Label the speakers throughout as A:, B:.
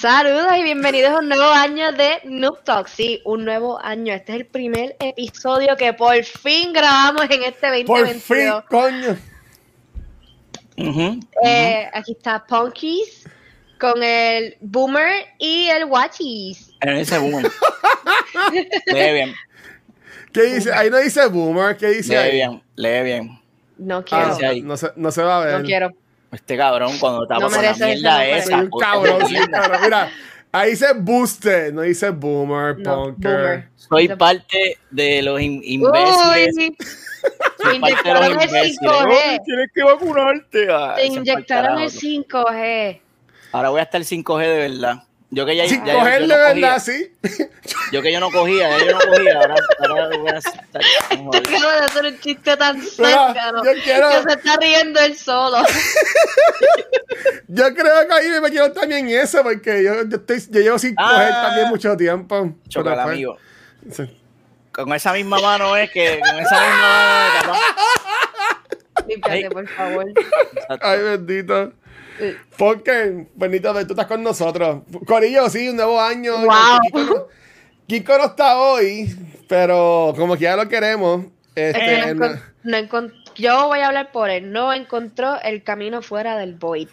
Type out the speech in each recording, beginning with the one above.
A: Saludos y bienvenidos a un nuevo año de Noob Talks. Sí, un nuevo año. Este es el primer episodio que por fin grabamos en este
B: Por
A: 2022.
B: fin, coño.
A: Eh, aquí está Punkies con el Boomer y el Watchies.
C: En ese boom. lee bien,
B: ¿Qué dice? Ahí no dice boomer, ¿qué dice
C: lee
B: ahí?
C: bien, lee bien.
A: No quiero,
B: no, se, no se va a ver.
A: no quiero.
C: Este cabrón, cuando estaba
A: No
C: con la mierda esa.
B: Un cabrón, sí, cabrón. Mira, ahí dice booster, no dice boomer,
A: No,
B: punker.
A: Boomer.
C: Soy parte de los in- imbéciles.
A: Uy, te inyectaron el
C: imbéciles.
A: 5G.
C: Uy, Tienes que vacunarte. Ah,
A: te inyectaron el
C: carajo.
A: 5G.
C: Ahora voy a estar 5G de verdad. Yo que ya,
B: Sin
C: ya- yo-
B: cogerle,
C: yo no
B: ¿verdad?
C: cogía,
B: Sí.
C: yo que yo no cogía, ya yo no cogía, ahora, ahora voy a estar. no joder.
A: Acabo de hacer un chiste tan
B: yo quiero-
A: que se está riendo él solo.
B: Yo creo que ahí me metieron también eso, porque yo, yo, estoy, yo llevo sin
C: Ah.
B: coger también mucho tiempo. Pues,
C: amigo.
B: sí.
C: Con esa misma mano es que, con esa misma mano es capaz.
A: Límpiate,
C: Ay.
A: por favor.
C: Exacto.
B: Ay, bendito. Porque, bendito, tú estás con nosotros. Corillo, sí, un nuevo año.
A: Wow.
B: Kiko no, Kiko no está hoy, pero como que ya lo queremos.
A: Es que
B: Este,
A: no
B: no-
A: yo voy a hablar por él. No encontró el camino fuera del void.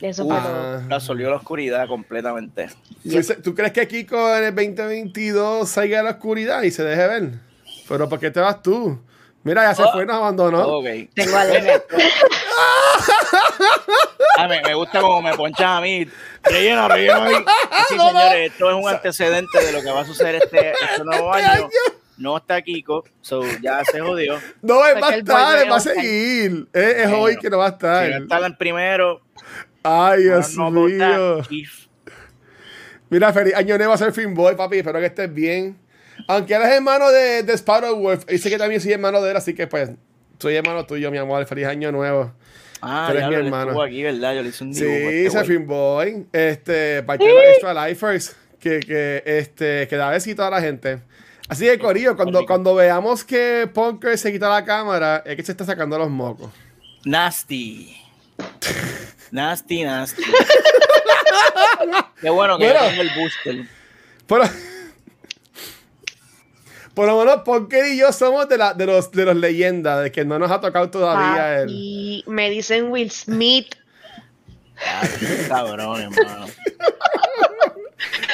A: Eso fue
B: Ah.
A: todo.
C: La absolvió la oscuridad completamente.
B: ¿Tú, dices- ¿Tú crees que Kiko en el 2022 salga a la oscuridad y se deje ver? Pero ¿por qué te vas tú? Mira, ya se
C: Oh.
B: fue, nos abandonó.
C: Ok.
A: Tengo alergia.
C: Ah, me, me gusta como me ponchan a mí. Rellena, rellena. Sí, señores, esto es un antecedente de lo que va a suceder este, este nuevo año. No está Kiko, so ya se jodió.
B: No, él va a estar, va a
A: a
B: seguir. Es, hoy que no va a estar.
C: Si no está en primero,
B: Ay, Dios
C: no, no
B: mío. Mira, feliz año nuevo a ser Finboy, papi. Espero que estés bien. Aunque eres hermano de, de Sparrow Wolf, dice que también soy hermano de él, así que pues, soy hermano tuyo, mi amor. Feliz año nuevo.
C: Ah,
B: Tú eres
C: ya
B: mi hermano.
C: aquí, ¿verdad? Yo le hice un dibujo.
B: Sí,
C: este güey.
B: Finboy. Este, parte de los Extra Lifers, que, que, este, que da besito a la gente. Así que, Corillo, cuando, cuando veamos que Punker se quita la cámara, es que se está sacando los mocos.
C: Nasty. Nasty, nasty. Qué bueno que
B: Bueno.
C: yo tengo el booster.
B: Pero, por lo menos Punker y yo somos de, la, de, los, de los leyendas, de que no nos ha tocado todavía el...
A: Y me dicen Will Smith.
C: Qué cabrón, hermano.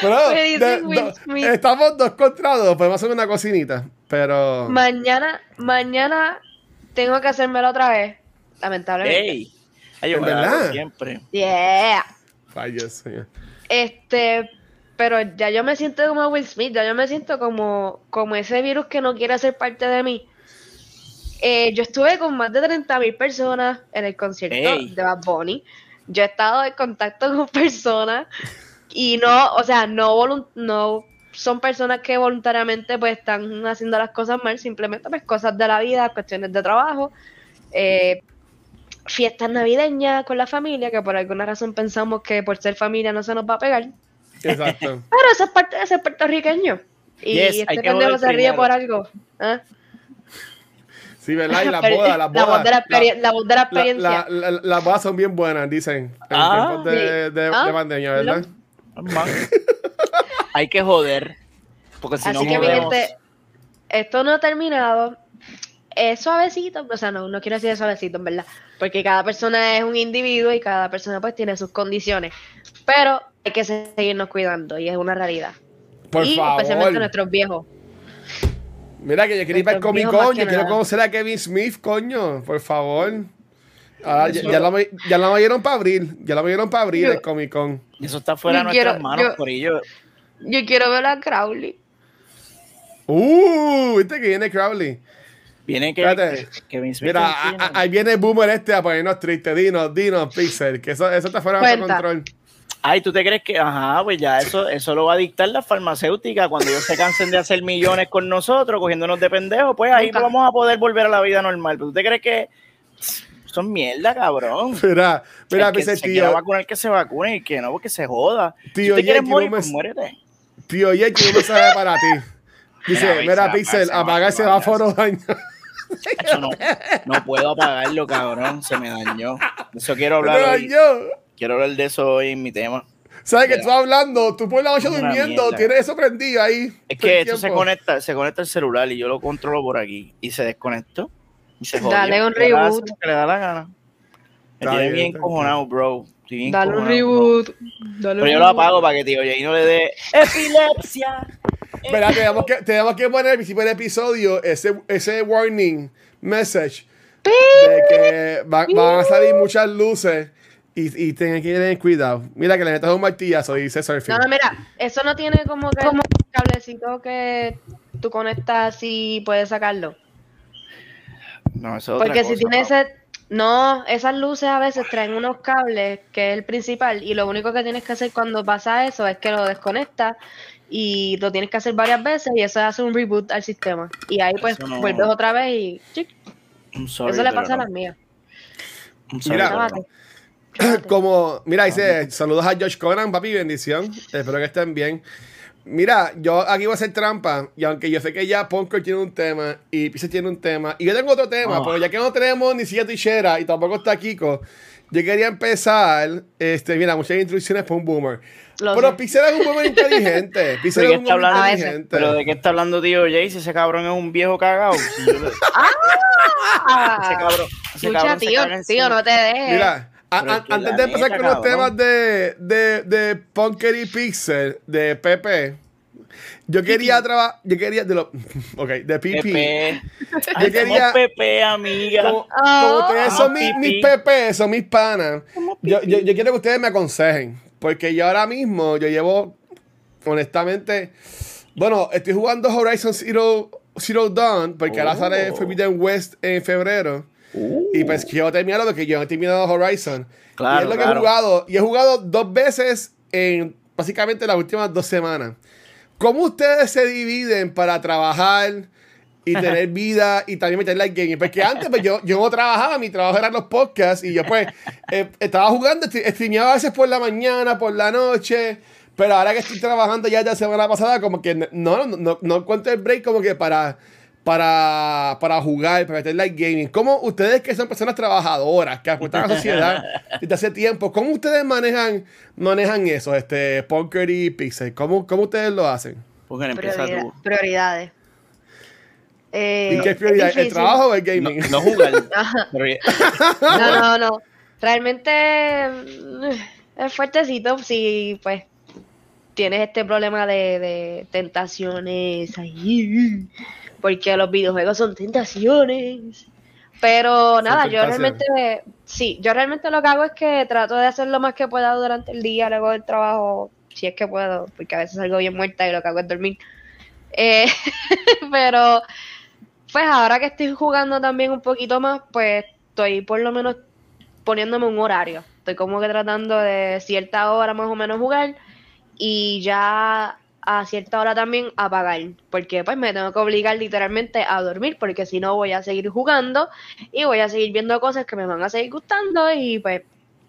B: Pero,
A: Me dicen
B: de-
A: Will
B: do-
A: Smith.
B: estamos dos contra dos, podemos hacer una cocinita, pero...
A: Mañana, mañana tengo que hacérmelo otra vez. Lamentablemente.
C: ¡Ey! Ay, yo
B: ¿En verdad?
C: siempre.
A: Yeah.
B: Dios mío.
A: Este, pero ya yo me siento como Will Smith, ya yo me siento como, como ese virus que no quiere ser parte de mí. Eh, yo estuve con más de 30 mil personas en el concierto de Bad Bunny. Yo he estado en contacto con personas y no, o sea, no, no son personas que voluntariamente pues están haciendo las cosas mal, simplemente pues cosas de la vida, cuestiones de trabajo, eh, fiestas navideñas con la familia, que por alguna razón pensamos que por ser familia no se nos va a pegar.
B: Exacto.
A: Pero eso es parte de ser puertorriqueño. Y
C: Yes, hay
A: este
C: que
A: pendejo se ríe por algo. ¿ah?
B: Sí, ¿verdad? Y las bodas, las
A: la
B: bodas.
A: voz de la, experien- la voz de la
B: la-
A: experiencia.
B: la- la- las bodas son bien buenas, dicen. En
C: Ah,
B: tiempos de,
A: sí.
B: de,
A: Ah,
B: de pandemia, ¿verdad?
C: Hay que joder. Porque si
A: Así
C: no
A: que, mi
C: jodemos-
A: gente, esto no ha terminado. Es suavecito, o sea, no, no quiero decir de suavecito, en verdad. Porque cada persona es un individuo y cada persona pues tiene sus condiciones. Pero hay que seguirnos cuidando y es una realidad.
B: Por
A: y
B: favor.
A: especialmente nuestros viejos.
B: Mira que yo quería ir para el Comic Con, yo quiero
A: nada.
B: conocer a Kevin Smith, coño, por favor. Ah, ya, ya, la, ya la movieron para abril, ya la movieron para abril
A: Yo-
B: el Comic Con.
C: Eso está fuera de nuestras
A: quiero-
C: manos,
A: yo-
C: por ello.
A: Yo quiero ver a Crowley.
B: Uh, viste que viene Crowley.
C: Viene que,
B: Espérate.
C: que Kevin Smith
B: Mira, a- a- ahí viene el Boomer este a ponernos tristes. Dinos, dinos, Pixel, que eso, eso está fuera de nuestro control.
C: Ay, ¿tú te crees que, ajá, pues ya eso, eso lo va a dictar la farmacéutica cuando ellos se cansen de hacer millones con nosotros, cogiéndonos de pendejos, pues ahí
A: Nunca.
C: vamos a poder volver a la vida normal. ¿Tú te crees que son mierda, cabrón?
B: Mira, mira,
C: el que
B: dice
C: se quiera
B: tío,
C: vacunar, que se vacune y que no, porque se joda.
B: Tío,
C: si te quieres morir,
B: me-
C: pues muérete.
B: tío, y tiene un mensaje para ti. Dice,
C: Mira,
B: mira,
C: Pixel, apaga ese semáforo,
B: daño.
C: Eso no, no puedo apagarlo, cabrón. Se me dañó. Eso quiero hablar hoy.
B: dañó.
C: Quiero hablar de eso hoy en mi tema.
B: ¿Sabes que tú hablando? Tú por la noche durmiendo,
C: mierda.
B: tienes eso prendido ahí.
C: Es que esto se conecta, se conecta el celular y yo lo controlo por aquí. Y se desconectó. Y se jodió.
A: Dale un reboot.
C: que le da la gana. Me tiene
B: bien,
C: cojonado, bro. Estoy bien
A: Dale un
C: cojonado,
A: reboot. Dale
C: Pero
A: un
C: yo lo
A: reboot.
C: apago para que tío Jay no le dé epilepsia.
B: Mira, tenemos que, tenemos que poner al principio del episodio ese, ese warning message de que va- van a salir muchas luces y, y tienen que tener cuidado. Mira que le metas un martillazo, dice Surfing.
A: No, no, mira, eso no tiene como que como un cablecito que tú conectas y puedes sacarlo.
C: No, eso es otra
A: Porque si
C: cosa,
A: tiene ese... No, esas luces a veces traen unos cables, que es el principal, y lo único que tienes que hacer cuando pasa eso es que lo desconectas y lo tienes que hacer varias veces y eso hace un reboot al sistema. Y ahí pues
C: no-
A: vuelves otra vez y...
C: sorry,
A: eso le
C: pero
A: pasa a las mías.
C: Sorry,
B: Mira.
C: no.
B: Como, mira, dice, saludos a Josh Conan, papi, bendición. Espero que estén bien. Mira, yo aquí voy a hacer trampa, y aunque yo sé que ya Punker tiene un tema y Pisa tiene un tema, y yo tengo otro tema,
C: Ah.
B: pero ya que no tenemos ni siquiera Tishera y tampoco está Kiko, yo quería empezar, este, mira, muchas instrucciones para un boomer.
A: Lo
B: pero
A: sé.
B: Pixel es un boomer inteligente.
C: ¿Pero
B: es un
C: está
B: boomer
C: hablando?
B: Inteligente.
C: Pero de qué está hablando tío Jay si ese cabrón es un viejo cagado. Si le- ese
A: Ah,
C: cabrón, ese
A: escucha,
C: cabrón
A: tío, no te dejes.
B: Mira, a- a- antes de empezar
C: neta,
B: con los temas de, de, de Punker y Pixel, de Pepe, yo quería trabajar, yo quería, de lo, ok, de PP.
C: Pepe.
B: Yo quería-
C: Pepe, amiga.
B: Como,
A: Ah.
B: como ustedes son mis, mis. Pepe, son mis panas, yo, yo, yo quiero que ustedes me aconsejen, porque yo ahora mismo, yo llevo, honestamente, bueno, estoy jugando Horizon Zero, Zero Dawn, porque ahora sale
C: Oh.
B: Forbidden West en febrero.
C: Uh,
B: Y pues quiero terminarlo porque yo no he terminado Horizon.
C: Claro,
B: y es lo que
C: claro.
B: he jugado. Y he jugado dos veces en básicamente las últimas dos semanas. ¿Cómo ustedes se dividen para trabajar y tener vida y también meterla al gaming? Porque antes pues, yo, yo no trabajaba, mi trabajo eran los podcasts y yo pues eh, estaba jugando, stre- streameaba a veces por la mañana, por la noche. Pero ahora que estoy trabajando ya de la semana pasada, como que no, no, no, no encuentro el break como que para, para, para jugar, para meterle al gaming. ¿Cómo ustedes que son personas trabajadoras, que aportan a la sociedad desde hace tiempo, cómo ustedes manejan, manejan eso, este, Poker y Pixel? ¿Cómo, ¿Cómo ustedes lo hacen?
A: Prioridad-
C: tú.
A: prioridades. Eh,
B: ¿Y qué es prioridad? ¿El trabajo o el
C: No,
B: gaming?
C: no jugar. Pero
A: No, no, no. Realmente mm, es fuertecito si pues tienes este problema de, de tentaciones ahí. Porque los videojuegos son tentaciones. Pero nada, yo realmente, sí, yo realmente lo que hago es que trato de hacer lo más que pueda durante el día, luego del trabajo, si es que puedo, porque a veces salgo bien muerta y lo que hago es dormir. Eh, pero pues ahora que estoy jugando también un poquito más, pues estoy por lo menos poniéndome un horario. Estoy como que tratando de cierta hora más o menos jugar y ya a cierta hora también apagar, porque pues me tengo que obligar literalmente a dormir, porque si no voy a seguir jugando y voy a seguir viendo cosas que me van a seguir gustando y pues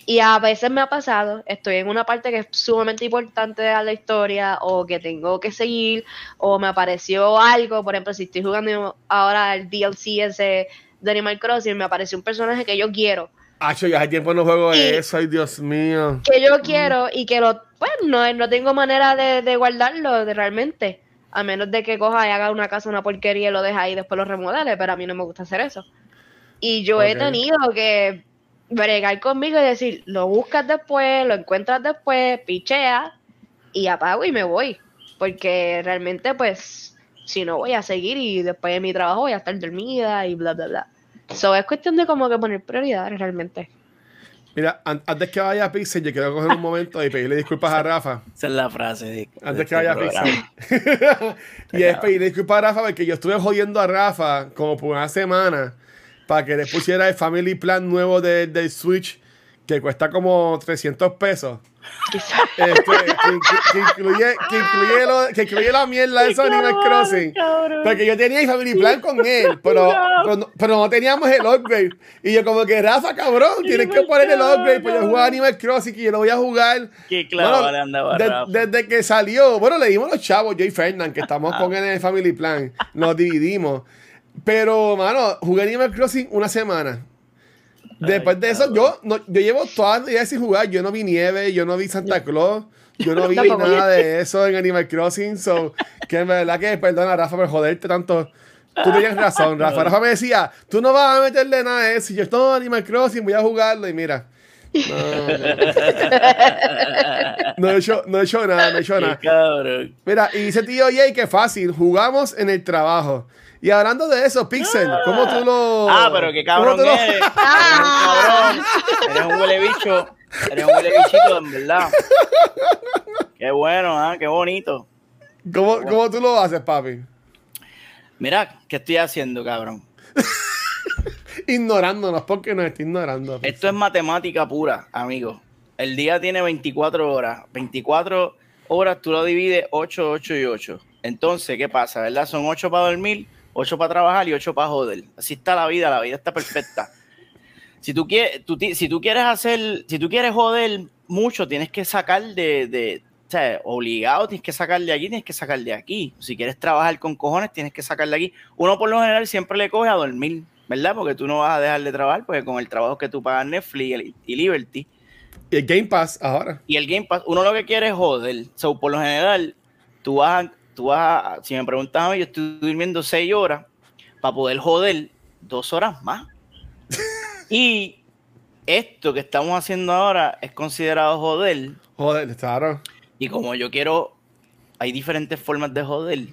A: y a veces me ha pasado, estoy en una parte que es sumamente importante de la historia o que tengo que seguir o me apareció algo, por ejemplo, si estoy jugando ahora el DLC ese de Animal Crossing, me apareció un personaje que yo quiero,
B: Acho, yo hace tiempo no juego
A: Y-
B: eso, ay Dios mío.
A: que yo quiero y que lo, pues no, no tengo manera de, de guardarlo de realmente, a menos de que coja y haga una casa una porquería y lo deje ahí y después lo remodele, pero a mí no me gusta hacer eso. Y yo he tenido que bregar conmigo y decir, lo buscas después, lo encuentras después, pichea y apago y me voy. Porque realmente, pues, si no voy a seguir y después de mi trabajo voy a estar dormida y bla, bla, bla. So, es cuestión de como que poner prioridades realmente.
B: Mira, an- antes que vaya a Pixel, yo quiero coger un momento y pedirle disculpas a Rafa.
C: Esa es la frase. De, de
B: Antes
C: este
B: que vaya a
C: programa.
B: Pixel. y es pedirle disculpas a Rafa porque yo estuve jodiendo a Rafa como por una semana para que le pusiera el Family Plan nuevo de, del Switch que cuesta como 300 pesos. Este, que, incluye, que, incluye lo, que incluye la mierda de Sony Animal Crossing. Porque yo tenía el Family Plan con él, pero, pero, no, teníamos el upgrade. Y yo, como que Rafa, cabrón, tienes que poner el upgrade. Pues yo jugaba Animal Crossing y yo lo voy a jugar.
C: Qué claro, bueno, andaba,
B: Desde que salió, bueno, le dimos los chavos, yo y Fernand, que estamos con él en el Family Plan. Nos dividimos. Pero, mano, jugué Animal Crossing una semana. Después de eso, yo, no, yo llevo toda la días sin jugar. Yo no vi nieve, yo no vi Santa Claus, yo no vi nada de eso en Animal Crossing. So, que en verdad que, perdona, Rafa, por joderte tanto. Tú tenías razón, Rafa. Rafa me decía, tú no vas a meterle nada a eso. Y yo, estoy en Animal Crossing, voy a jugarlo. Y mira, no, he hecho, no he hecho nada, no he hecho nada. Mira, y dice tío Jay que fácil, jugamos en el trabajo. Y hablando de eso, Pixel, ¿cómo tú lo.
C: Ah, pero qué cabrón eres. Ah. Eres un huele bicho. Eres un huele bichito, en verdad. Qué bueno, ¿ah? Qué bonito.
B: ¿Cómo, ¿Cómo tú lo haces, papi?
C: Mira, ¿qué estoy haciendo, cabrón?
B: Ignorándonos, porque nos está ignorando.
C: Esto es matemática pura, amigo. El día tiene 24 horas. 24 horas tú lo divides 8, 8 y 8. Entonces, ¿qué pasa? ¿Verdad? Son 8 para dormir 8 para trabajar y 8 para joder. Así está la vida, la vida está perfecta. Si tú quieres, si tú quieres hacer, si tú quieres joder mucho, tienes que sacar de, de o sea, obligado, tienes que sacar de aquí, tienes que sacar de aquí. Si quieres trabajar con cojones, tienes que sacar de aquí. Uno por lo general siempre le coge a dormir, ¿verdad? Porque tú no vas a dejar de trabajar, porque con el trabajo que tú pagas Netflix y Liberty.
B: Y el Game Pass ahora.
C: Y el Game Pass, uno lo que quiere es joder. So, por lo general, tú vas a, tú vas si me preguntas a mí, yo estoy durmiendo seis horas para poder joder dos horas más. y esto que estamos haciendo ahora es considerado joder.
B: Joder, claro.
C: Y como yo quiero, hay diferentes formas de joder.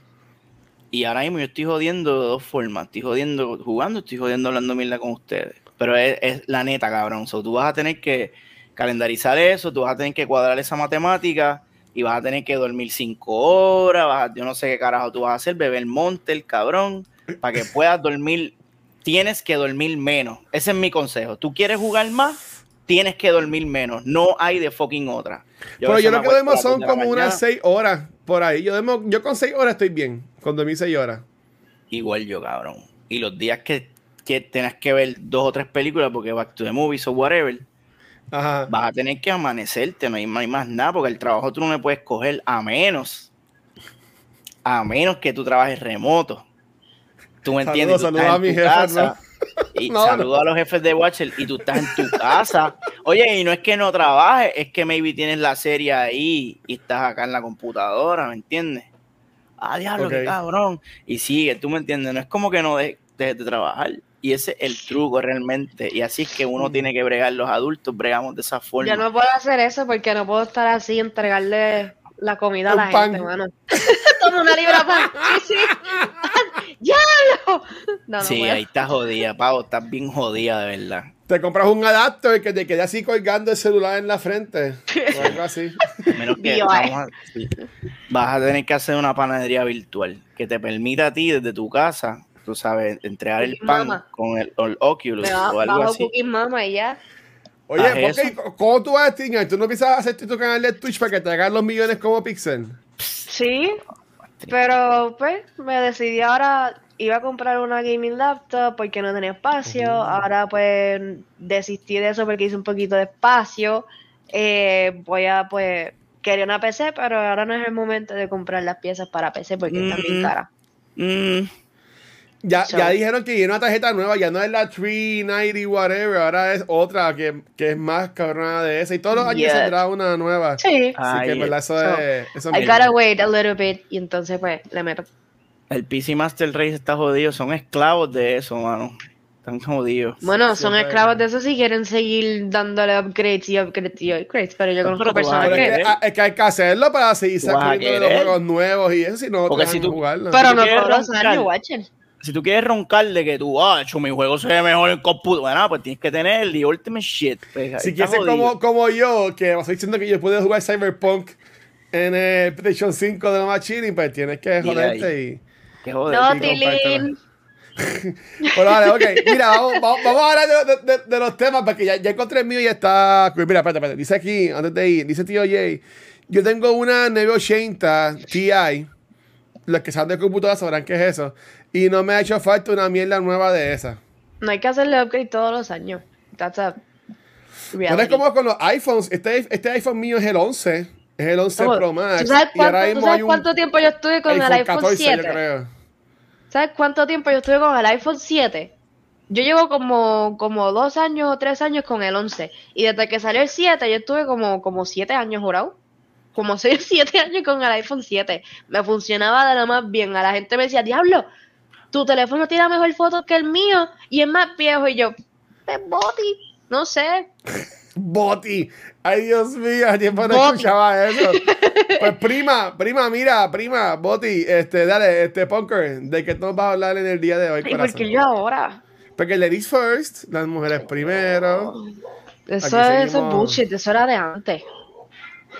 C: Y ahora mismo yo estoy jodiendo de dos formas. Estoy jodiendo jugando, estoy jodiendo hablando mierda con ustedes. Pero es, la neta, cabrón. So, tú vas a tener que calendarizar eso, tú vas a tener que cuadrar esa matemática y vas a tener que dormir cinco horas, vas yo no sé qué carajo tú vas a hacer, beber el cabrón, para que puedas dormir, tienes que dormir menos. Ese es mi consejo. ¿Tú quieres jugar más? Tienes que dormir menos. No hay de fucking otra.
B: Yo Pero yo lo que duermo son como unas seis horas por ahí. Yo, yo con seis horas estoy bien, con dormir seis horas.
C: Igual yo, cabrón. Y los días que, que tengas que ver dos o tres películas porque Back to the Movies o whatever, vas a tener que amanecerte, no hay, más nada, porque el trabajo tú no me puedes coger a menos, a menos que tú trabajes remoto. Tú me entiendes.
B: Saludos a mi jefe,
C: Y saludo a los jefes de Watcher y tú estás en tu casa. Oye, y no es que no trabajes, es que maybe tienes la serie ahí y estás acá en la computadora, ¿me entiendes? Ah, diablo, qué cabrón. Y sigue, tú me entiendes, no es como que no dejes de trabajar. Y ese es el truco realmente. Y así es que uno tiene que bregar, los adultos bregamos de esa forma.
A: Yo no puedo hacer eso porque no puedo estar así, entregarle la comida a la gente, mano. Toma una libra pan. Sí, sí. ¡Ya!
C: No, no sí, ahí está jodida, Pavo. Estás bien jodida, de verdad.
B: Te compras un adapter que te quede así colgando el celular en la frente. O algo así.
C: Menos que vamos vas a tener que hacer una panadería virtual que te permita a ti desde tu casa tú sabes, entregar el pan con el, Oculus o algo así.
A: Mama y ya.
B: Oye, ¿cómo tú vas a streamar? ¿Tú no empiezas a hacer tu canal de Twitch para que te hagan los millones como Pixel?
A: Sí, pero pues me decidí ahora, iba a comprar una gaming laptop porque no tenía espacio, ahora pues desistí de eso porque hice un poquito de espacio, eh, voy a pues, quería una PC, pero ahora no es el momento de comprar las piezas para PC porque están bien mm. caras.
C: Mm.
B: Ya, ya dijeron que viene una tarjeta nueva, ya no es la 390 whatever, ahora es otra que, que es más cabrona de esa. Y todos los años saldrá una nueva.
A: Sí.
B: Así que, verdad, eso es. Eso
A: I gotta wait a little bit. Y entonces, pues, le meto.
C: El PC Master Race está jodido. Son esclavos de eso, mano. Están jodidos.
A: Bueno, son esclavos de eso si quieren seguir dándole upgrades y upgrades y upgrades. Pero yo conozco personas
B: que... Es que, hay que hacerlo para seguir sacando los juegos nuevos y eso, si no,
C: Porque si tú,
B: jugarlo.
A: Pero no todos los años, watchen
C: si tú quieres roncar de que tú, ah, hecho, mi juego se ve mejor en computadora, bueno, pues tienes que tener el Ultimate Shit. Pues,
B: si quieres como, como yo, que vas diciendo que yo puedo jugar Cyberpunk en el PlayStation 5 de la Machine, pues tienes que joderte y.
C: Que joder.
A: No, Tilín.
B: bueno, vale, ok. Mira, vamos, vamos, vamos a hablar de, de- de los temas porque ya, ya encontré el mío y ya está. Mira, espérate, espérate. Dice aquí, antes de ir, dice tío Jay. Yo tengo una 980 Ti. Los que saben de computadora sabrán qué es eso. Y no me ha hecho falta una mierda nueva de esa.
A: No hay que hacerle upgrade todos los años. That's a
B: No es como con los iPhones. Este, este iPhone mío es el 11. Es el 11
A: Como-
B: Pro Max.
A: ¿Tú sabes,
B: y ahora
A: cuánto, tú
B: hay
A: tiempo yo estuve con
B: iPhone
A: el iPhone
B: 14,
A: 7?
B: yo creo.
A: ¿Sabes cuánto tiempo yo estuve con el iPhone 7? Yo llevo como, como dos años o tres años con el 11. Y desde que salió el 7, yo estuve como, como siete años jurado. Como seis siete años con el iPhone 7. Me funcionaba de lo más bien. A la gente me decía, diablo, tu teléfono tira mejor fotos que el mío y es más viejo. Y yo, pues boti, no sé.
B: Boti. Ay, Dios mío, hace tiempo no escuchaba eso. Pues prima, prima, mira, prima, Boti, este, dale, este Punker, ¿de qué nos vas a hablar en el día de hoy,
A: ¿Y por qué yo ahora?
B: Porque ladies first, las mujeres primero.
A: Eso,
B: Aquí
A: es- eso es bullshit, eso era de antes.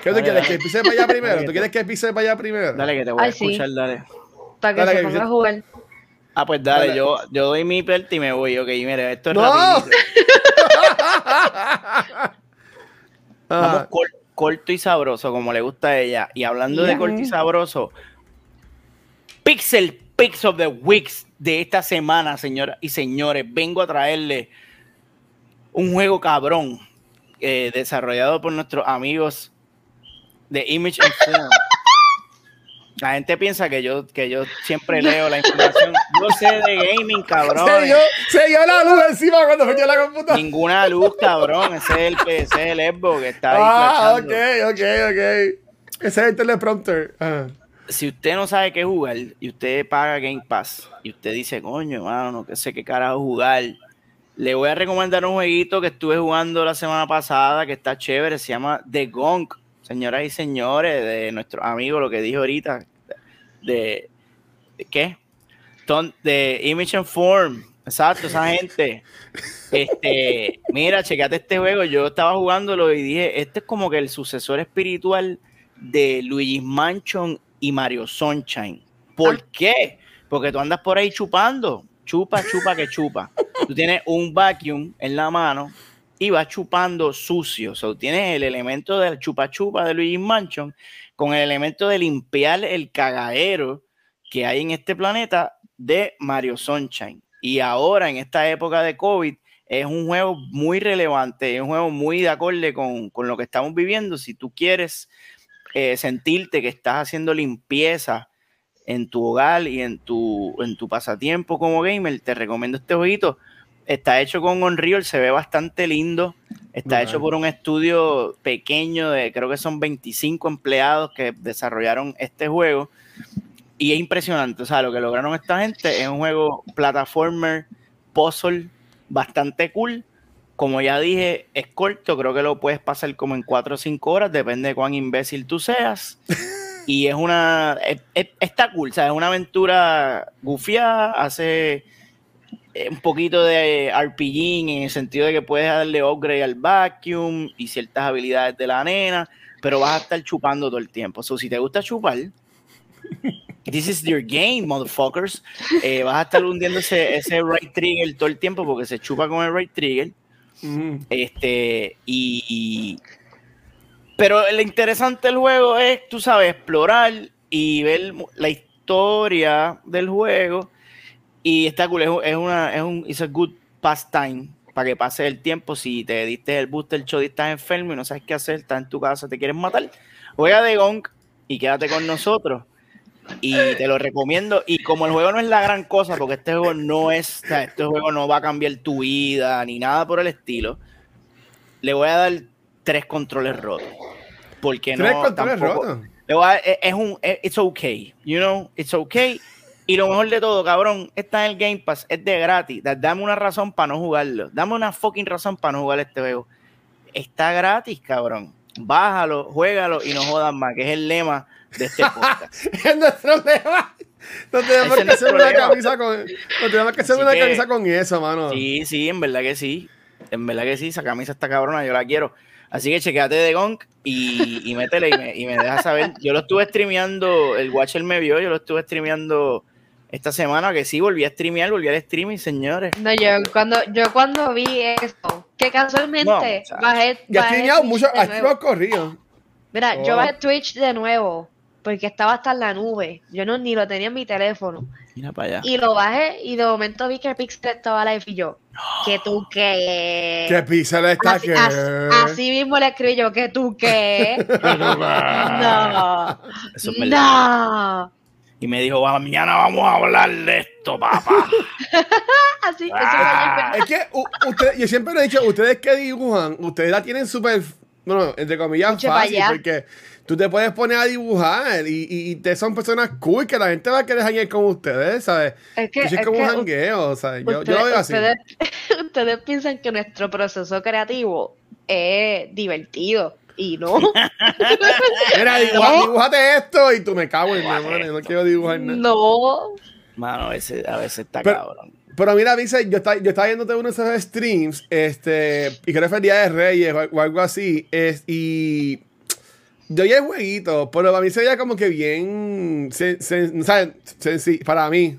B: ¿Qué tú quieres?
C: dale.
B: ¿Que pise para allá primero? ¿Tú quieres que pise para allá primero?
C: Dale que te voy a
A: Ay, sí.
C: escuchar, dale.
A: Para que
B: Dale,
A: se
B: que
A: ponga a jugar.
C: Ah, pues dale, yo, yo doy mi parte y me voy. Ok, mira, esto es
B: ¡No!
C: rapidito. Vamos cor- corto y sabroso, como le gusta a ella. Y hablando de corto y sabroso, Pixel Picks of the Weeks de esta semana, señoras y señores. Vengo a traerle un juego cabrón eh, desarrollado por nuestros amigos de Image and Form. La gente piensa que yo, que yo siempre leo la información. Yo sé de gaming, cabrón.
B: Se dio, se dio la luz encima cuando metió la computadora.
C: Ninguna luz, cabrón. Ese es el, ese es el Xbox que está ahí.
B: Ah, ok,
C: flashando.
B: ok, ok. Ese es el teleprompter.
C: Si usted no sabe qué jugar y usted paga Game Pass y usted dice, coño, mano, no que sé qué carajo jugar, le voy a recomendar un jueguito que estuve jugando la semana pasada que está chévere. Se llama The Gong. Señoras y señores, de nuestro amigo, lo que dijo ahorita, de, de qué? De Image and Form. Exacto, esa gente. Este, mira, checate este juego. Yo estaba jugándolo y dije, este es como que el sucesor espiritual de Luigi's Mansion y Mario Sunshine. ¿Por qué? Porque tú andas por ahí chupando. Chupa, chupa, que chupa. Tú tienes un vacuum en la mano y vas chupando sucio. O sea, tienes el elemento del chupa chupa de Luigi's Mansion con el elemento de limpiar el cagadero que hay en este planeta de Mario Sunshine. Y ahora, en esta época de COVID, es un juego muy relevante, es un juego muy de acorde con, con lo que estamos viviendo. Si tú quieres eh, sentirte que estás haciendo limpieza en tu hogar y en tu, en tu pasatiempo como gamer, te recomiendo este jueguito. Está hecho con Unreal, se ve bastante lindo. Está hecho por un estudio pequeño de creo que son 25 empleados que desarrollaron este juego. Y es impresionante, o sea, lo que lograron esta gente es un juego plataformer, puzzle, bastante cool. Como ya dije, es corto, creo que lo puedes pasar como en 4 o 5 horas, depende de cuán imbécil tú seas. Y es una. es- es- está cool, o sea, es una aventura gufiada, hace un poquito de RPG en el sentido de que puedes darle upgrade al vacuum y ciertas habilidades de la nena, pero vas a estar chupando todo el tiempo. So, si te gusta chupar, this is your game, motherfuckers. Eh, vas a estar hundiendo ese, ese right trigger todo el tiempo porque se chupa con el right trigger.
B: Ujú.
C: Este, y, y- Pero lo interesante del juego es, tú sabes, explorar y ver la historia del juego. Y está cool, es, es una, es un, it's a good pastime para que pase el tiempo. Si te diste el booster shot y estás enfermo y no sabes qué hacer, estás en tu casa, te quieres matar, juega de Gong y quédate con nosotros. Y te lo recomiendo. Y como el juego no es la gran cosa, porque este juego no es, este juego no va a cambiar tu vida ni nada por el estilo, le voy a dar tres controles rotos. Porque
B: Tres
C: no.
B: controles rotos.
C: le voy a- es, es un. es- It's okay. You know, it's okay. Y lo mejor de todo, cabrón, está en el Game Pass, es de gratis. Da- Dame una razón para no jugarlo. Dame una fucking razón para no jugar este juego. Está gratis, cabrón. Bájalo, juégalo y no jodas más, que es el lema de este podcast.
B: Es nuestro lema. No tenemos que hacer una camisa con. No tenemos que hacer una
C: que-
B: camisa con eso, mano.
C: Sí, sí, en verdad que sí. En verdad que sí, esa camisa está cabrona, yo la quiero. Así que chequeate de Gong y, y métele y me, y me dejas saber. Yo lo estuve streameando, el Watcher me vio, yo lo estuve streameando esta semana que sí volví a streamear, volví al streaming, señores.
A: No, yo cuando, yo cuando vi eso, que casualmente
C: No, muchacho.
A: bajé,
B: Ya streameado
A: Twitch
B: mucho,
A: de
B: has
A: nuevo.
B: streameado corrido.
A: Mira, yo
B: Oh.
A: bajé Twitch de nuevo, porque estaba hasta en la nube. Yo no ni lo tenía en mi teléfono.
C: Mira para allá.
A: Y lo bajé y de momento vi que Pixel estaba live y yo, que tú qué.
B: Que Pixel está
A: Así,
B: que.
A: así- así mismo le escribí yo, que tú qué. no.
C: Eso es verdad.
A: No.
C: Y me dijo, "Va, mañana vamos a hablar de esto, papá.
A: Así, eso
C: Ah.
A: fue
B: Es que u- usted, yo siempre lo he dicho, ustedes que dibujan, ustedes la tienen súper, bueno, entre comillas, fácil, porque tú te puedes poner a dibujar y, y, y te son personas cool que la gente va a querer hanguear con ustedes, ¿sabes?
A: Es que,
B: Eso es
A: es
B: como
A: que
B: un jangueo, ¿sabes? Yo, lo veo así.
A: ustedes, ustedes piensan que nuestro proceso creativo es divertido y no.
B: Mira, dibuja-
A: No.
B: dibújate esto y tú me cago en mi no quiero dibujar nada.
A: no.
C: Mano, a veces, a veces está
B: Pero-
C: cabrón.
B: Pero mira, dice, yo estaba, yo estaba viéndote uno de esos streams, este, y creo que fue el Día de Reyes o, o algo así, es, y yo vi el jueguito, pero para mí se veía como que bien, sen- sen- para mí,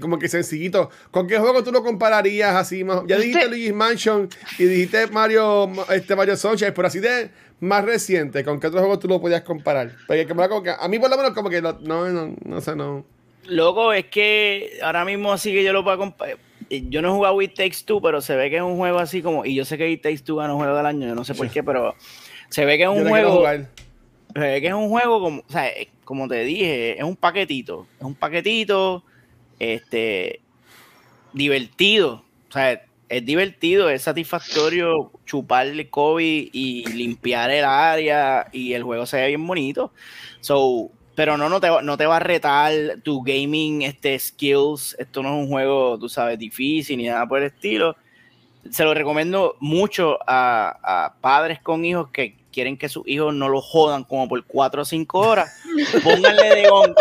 B: como que sencillito. ¿Con qué juego tú lo compararías así? Más? Ya dijiste Luigi's Mansion y dijiste Mario, este Mario Sunshine, pero así de más reciente, ¿con qué otro juego tú lo podías comparar? Porque como, como que, a mí por lo menos como que lo- no, no, no sé, no.
C: Loco, es que ahora mismo así que yo lo puedo comparar. Yo no he jugado It Takes Two, pero se ve que es un juego así como. Y yo sé que It Takes Two ganó juego del año, yo no sé por qué, pero se ve que es un juego. Se ve que es un juego como. O sea, es- como te dije, es un paquetito. Es un paquetito. Este. Divertido. O sea, es divertido, es satisfactorio chuparle COVID y limpiar el área. Y el juego se ve bien bonito. So, pero no, no te, no te va a retar tu gaming este, skills. Esto no es un juego, tú sabes, difícil ni nada por el estilo. Se lo recomiendo mucho a, a padres con hijos que quieren que sus hijos no lo jodan como por 4 o 5 horas. Pónganle de on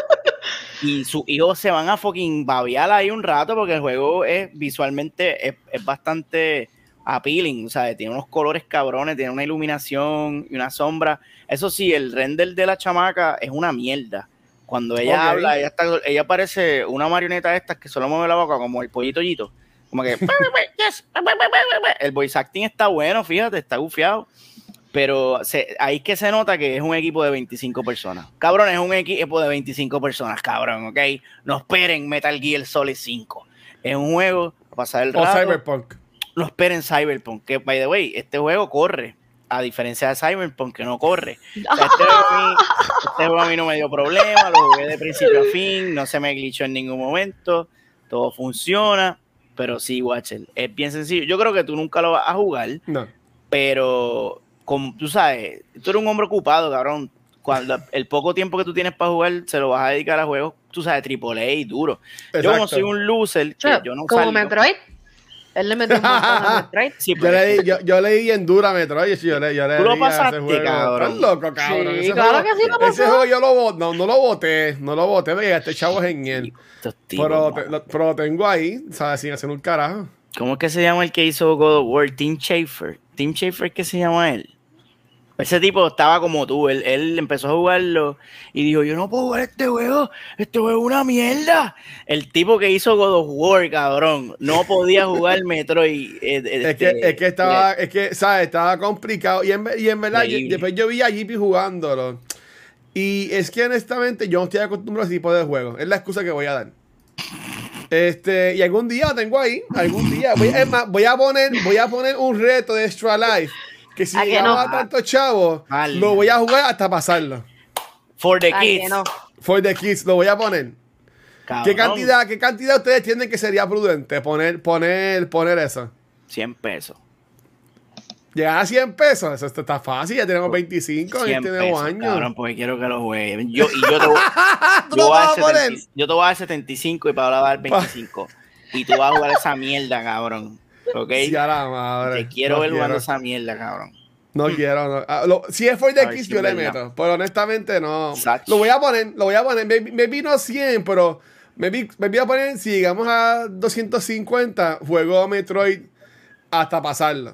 C: y sus hijos se van a fucking babear ahí un rato porque el juego es visualmente es, es bastante appealing, o sea, tiene unos colores cabrones, tiene una iluminación y una sombra. Eso sí, el render de la chamaca es una mierda. Cuando ella habla, ella, está, ella parece una marioneta de estas que solo mueve la boca como el pollito Yito. Como que el voice acting está bueno, fíjate, está gufiado. Pero se, ahí que se nota que es un equipo de 25 personas. Cabrón, es un equipo de 25 personas, cabrón, ¿ok? No esperen Metal Gear Solid 5. Es un juego para pasar el
B: O
C: rato.
B: Cyberpunk.
C: No esperen Cyberpunk, que, by the way, este juego corre. A diferencia de Cyberpunk, que no corre. O sea, este, juego a mí, este juego a mí no me dio problema, lo jugué de principio a fin, no se me glitchó en ningún momento, todo funciona. Pero sí, Watcher, es bien sencillo. Yo creo que tú nunca lo vas a jugar,
B: No.
C: pero como tú sabes, tú eres un hombre ocupado, cabrón. Cuando el poco tiempo que tú tienes para jugar, se lo vas a dedicar a juegos, tú sabes, triple A duro. Yo como
B: Exacto.
C: soy un loser, que yo no
A: Como
C: salgo-
A: Metroid. Él le metió un a Metroid.
C: Sí,
B: Yo le, di, yo, yo le di en dura Metroid. Yo le, yo le
C: Tú lo pasaste,
B: juego.
C: cabrón.
B: Estás loco, cabrón.
A: Sí,
B: ese
A: claro
B: juego,
A: que sí lo pasó.
B: Ese juego yo lo voté. No, no lo voté. No lo voté porque este chavo es en él. Pero, te- lo, pero lo tengo ahí, ¿sabes? Sin hacer un carajo.
C: ¿Cómo es que se llama el que hizo God of War? Tim Schafer. Tim Schafer, ¿qué se llama él? Ese tipo estaba como tú, él, él empezó a jugarlo y dijo, yo no puedo jugar este juego, este juego es una mierda. El tipo que hizo God of War, cabrón, no podía jugar Metroid. eh,
B: Es que,
C: este,
B: es que estaba, es que, ¿sabes? Estaba complicado. Y en, ve- y en verdad, yo- después yo vi a JP jugándolo. Y es que honestamente yo no estoy acostumbrado a ese tipo de juegos. Es la excusa que voy a dar. Este, y algún día lo tengo ahí. Algún día. Voy, es más, voy a poner, voy a poner un reto de Extra Life. Que si
A: ¿A que
B: llegaba
A: no?
B: chavos,
C: Vale.
B: lo voy a jugar hasta pasarlo.
C: For the kids.
A: no.
B: For the kids, lo voy a poner.
C: cabrón.
B: ¿Qué cantidad, ¿Qué cantidad ustedes entienden que sería prudente poner, poner, poner eso?
C: 100 pesos.
B: Llegar a 100 pesos, eso está- fácil, ya tenemos 25,
C: 100
B: ya tenemos años.
C: cabrón, porque quiero que lo jueguen. Yo, y yo te voy,
B: ¿Tú
C: yo voy a
B: vas a
C: dar
B: poner?
C: 70 yo te voy a dar 75 y Paola va a dar 25. Y tú vas a jugar esa mierda, cabrón. ¿Ok?
B: Sí, a la madre.
C: Te quiero
B: no
C: ver jugando esa mierda, cabrón.
B: No quiero, no. Ah, lo- si es for the Kids,
C: si
B: yo le meto. Pero honestamente, no. Lo voy a poner, lo voy a poner. Me, me vino 100, pero me, vi- me voy a poner, si llegamos a 250, juego Metroid hasta pasarlo.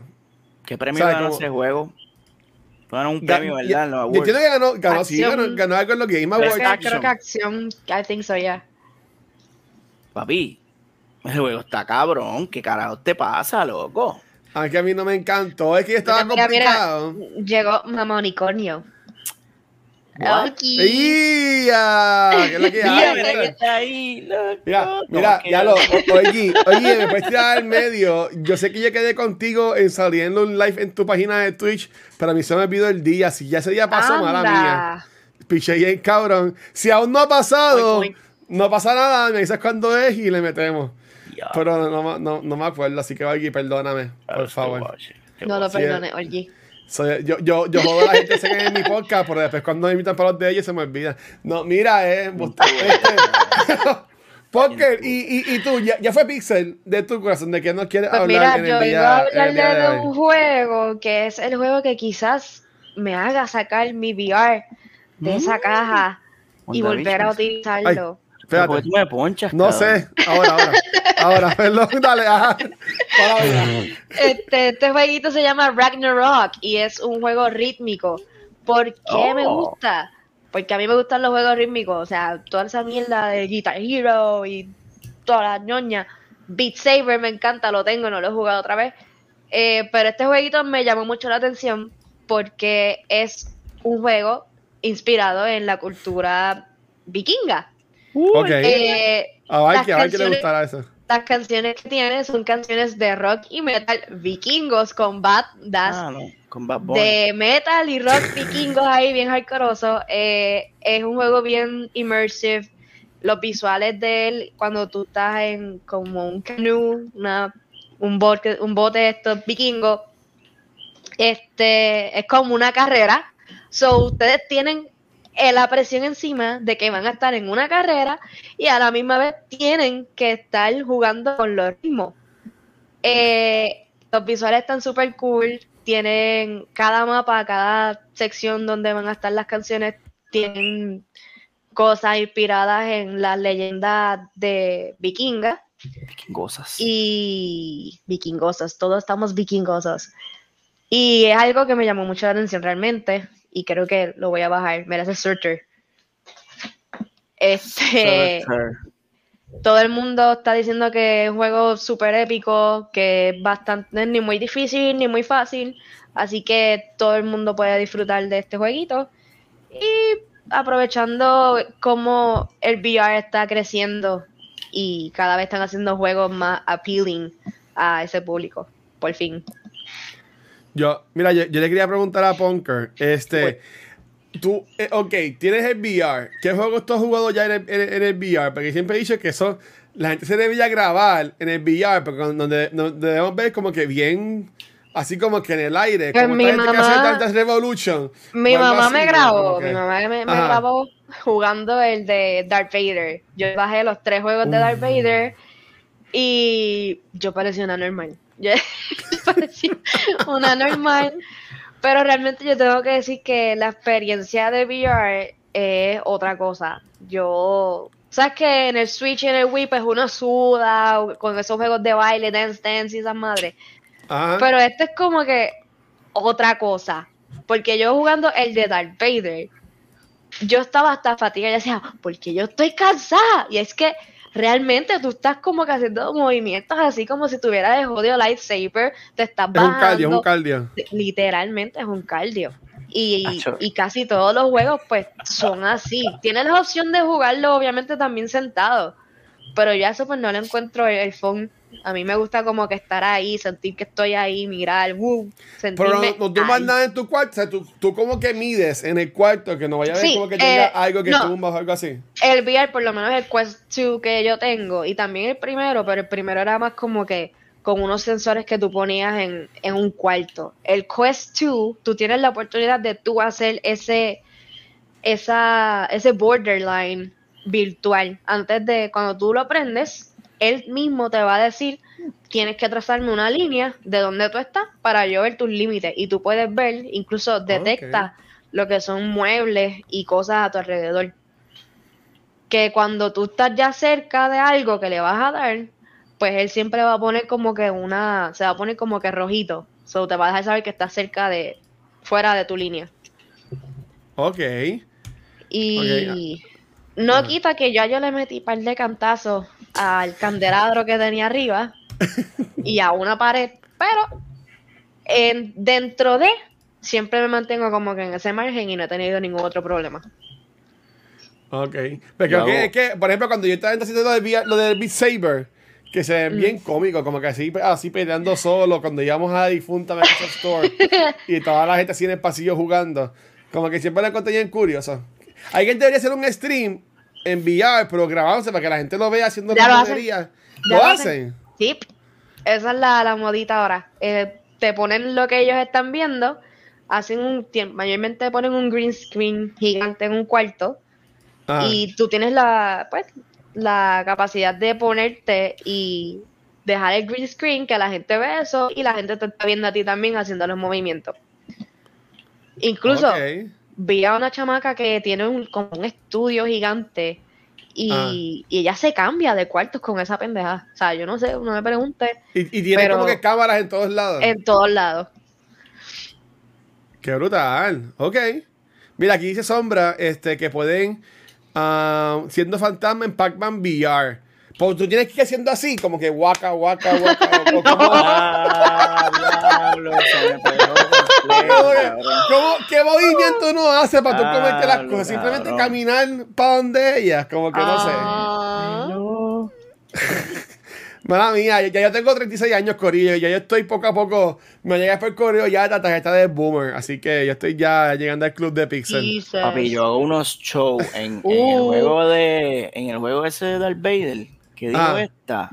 C: ¿Qué premio
B: ¿Sabes
C: ganó ese juego? Ganó un premio, ¿verdad?
B: ya-
C: En los
B: Yo entiendo que ganó, ganó, sí, ganó, ganó algo en los Game Awards.
A: creo que acción, I think so, yeah.
C: Papi, el juego está cabrón. ¿Qué carajo te pasa, loco?
B: Aunque a mí no me encantó, es que estaba
A: Mira, mira,
B: complicado.
A: Llegó Mamá Unicornio. Aquí.
B: ¡Ia! ¿Qué es la que
C: Mira,
B: hay?
C: mira que está ahí, loco.
B: Mira, mira, ya lo, oye, oye, me puedes tirar al medio. Yo sé que yo quedé contigo en saliendo un live en tu página de Twitch, pero a mí se me olvidó el día. Si ya ese día pasó, mala mía. Piché bien, cabrón. Si aún no ha pasado,
C: Oy, oy.
B: no pasa nada, me dices cuándo es y le metemos.
C: Ya,
B: Pero no, no, no, no me acuerdo, así que oye, perdóname, por favor.
A: No lo
C: guache.
A: perdone,
B: Soy- yo, yo, yo jodo a la gente sé que en mi podcast, pero después cuando me invitan para los de ellos se me olvida. No, mira, eh. este, Poker, y, y, y tú, ya, ya fue Pixel de tu corazón, de que no quieres
A: Pues
B: hablar
A: mira,
B: en
A: yo
B: el
A: iba
B: día,
A: a hablarle
B: de
A: de un juego que es el juego que quizás me haga sacar mi VR de esa
C: Mm.
A: caja y volver a utilizarlo.
C: Pero
B: Espérate.
C: ¿por qué tú me ponchas,
B: No
C: cabrón?
B: sé, ahora, ahora. Ahora, perdón, dale, ajá.
A: Este, este jueguito se llama Ragnarok y es un juego rítmico. ¿Por qué me
C: Oh.
A: gusta? Porque a mí me gustan los juegos rítmicos, o sea, toda esa mierda de Guitar Hero y toda la ñoña. Beat Saber me encanta, lo tengo, no lo he jugado otra vez. Eh, pero este jueguito me llamó mucho la atención porque es un juego inspirado en la cultura vikinga.
B: Ok.
A: Eh,
B: A ver,
A: las
B: que a ver que le
A: canciones-
B: gustará eso.
A: las canciones que tiene son canciones de rock y metal vikingos con bandas
C: Ah, no, con Bad Bunny.
A: de metal y rock vikingos ahí bien hardcoreoso. Eh, es un juego bien immersive. Los visuales de él cuando tú estás en como un canoe, una, un bote, un bote de estos vikingos, este es como una carrera. So ustedes tienen la presión encima de que van a estar en una carrera y a la misma vez tienen que estar jugando con los ritmos. Eh, los visuales están súper cool. Tienen cada mapa, cada sección donde van a estar las canciones, tienen cosas inspiradas en las leyendas de vikingas
C: cosas.
A: y vikingosas. Todos estamos vikingosos. Y es algo que me llamó mucho la atención realmente. Y creo que lo voy a bajar. Mira ese searcher. Este todo el mundo está diciendo que es un juego súper épico, que es bastante, ni muy difícil ni muy fácil, así que todo el mundo puede disfrutar de este jueguito. Y aprovechando cómo el VR está creciendo y cada vez están haciendo juegos más appealing a ese público, por fin.
B: Yo, mira, yo, yo le quería preguntar a Punker, este, tú, eh, ok, tienes el VR, ¿qué juegos tú has jugado ya en el, en el- en el VR? Porque siempre he dicho que eso, la gente se debería grabar en el VR, porque donde, donde debemos ver como que bien, así como que en el aire,
A: Pues
B: como
A: mi
B: que
A: mamá-
B: hace Dance Revolution.
A: Mi mamá
B: así,
A: me grabó,
B: que-
A: mi mamá me, grabó jugando el de Darth Vader. Yo bajé los tres juegos de Darth Vader y yo parecía una normal. Yo parecía una normal. Pero realmente yo tengo que decir que la experiencia de VR es otra cosa. Yo, sabes que en el Switch y en el Wii pues uno suda con esos juegos de baile, dance dance y esas madres.
B: Ajá.
A: Pero este es como que otra cosa. Porque yo jugando el de Darth Vader, yo estaba hasta fatigada y decía, porque yo estoy cansada. Y es que realmente tú estás como que haciendo movimientos así como si tuvieras el jodido lightsaber, te estás
B: es un cardio, es un
A: bajando.
B: cardio.
A: Literalmente es un cardio. Y, y casi todos los juegos pues son así. Tienes la opción de jugarlo obviamente también sentado. Pero yo a eso pues no le encuentro el, el fun. A mí me gusta como que estar ahí, sentir que estoy ahí, mirar, woo,
B: Pero no, no
A: ahí.
B: nada en tu cuarto, o sea, tú, tú como que mides en el cuarto, que no vaya a ver
A: Sí,
B: como que tenga
A: eh,
B: algo que
A: no.
B: tumbas o algo así.
A: El VR, por lo menos el Quest 2 que yo tengo, y también el primero, pero el primero era más como que con unos sensores que tú ponías en, en un cuarto. El Quest 2, tú tienes la oportunidad de tú hacer ese, esa, ese borderline virtual. Antes de, cuando tú lo prendes, él mismo te va a decir, tienes que trazarme una línea de donde tú estás para yo ver tus límites. Y tú puedes ver, incluso detecta lo que son muebles y cosas a tu alrededor que cuando tú estás ya cerca de algo que le vas a dar, pues él siempre va a poner como que una, se va a poner como que rojito. So te va a dejar saber que estás cerca de, fuera de tu línea.
B: Ok.
A: Y no quita que ya yo le metí par de cantazos al candelabro que tenía arriba y a una pared, pero en, dentro de siempre me mantengo como que en ese margen y no he tenido ningún otro problema.
B: Ok. Pero creo que, es que, por ejemplo, cuando yo estaba haciendo lo del, lo del Beat Saber, que se ve bien cómico, como que así, así peleando solo, cuando íbamos a la difunta Microsoft Store y toda la gente así en el pasillo jugando. Como que siempre lo encontré bien curioso. Alguien debería hacer un stream en VR, pero grabándose para que la gente lo vea haciendo
A: Ya
B: la
A: lo hacen.
B: ¿Lo,
A: Ya lo
B: hacen?
A: Sí, esa es la, la modita ahora. Eh, te ponen lo que ellos están viendo, hacen un tiempo, mayormente ponen un green screen gigante en un cuarto
B: Ah.
A: y tú tienes la, pues, la capacidad de ponerte y dejar el green screen que la gente ve eso y la gente te está viendo a ti también haciendo los movimientos. Incluso. Vi a una chamaca que tiene un, como un estudio gigante y,
B: Ah.
A: y ella se cambia de cuartos con esa pendeja. O sea, yo no sé, no me pregunte,
B: Y, y tiene
A: Pero-
B: como que cámaras en todos lados.
A: en todos lados.
B: Qué brutal. Ok. Mira, aquí dice Sombra este, que pueden, ah, siendo fantasma en Pac-Man VR. Pues tú tienes que ir haciendo así, como que o- o como-
C: Ah,
B: ¿Qué movimiento uno hace para tú
C: Ah,
B: comerte las cosas? Simplemente caminar para donde ellas, como que no sé.
A: Ah,
C: No.
B: Mala mía, ya yo tengo 36 años, Corillo, y ya yo estoy poco a poco, me llega por el correo ya la tarjeta de Boomer, así que yo estoy ya llegando al club de Pixel.
A: Jesus.
C: Papi, yo hago unos shows en, en el
A: Uh.
C: juego de. En el juego ese de Darth Vader. Que digo
B: Ah.
C: esta.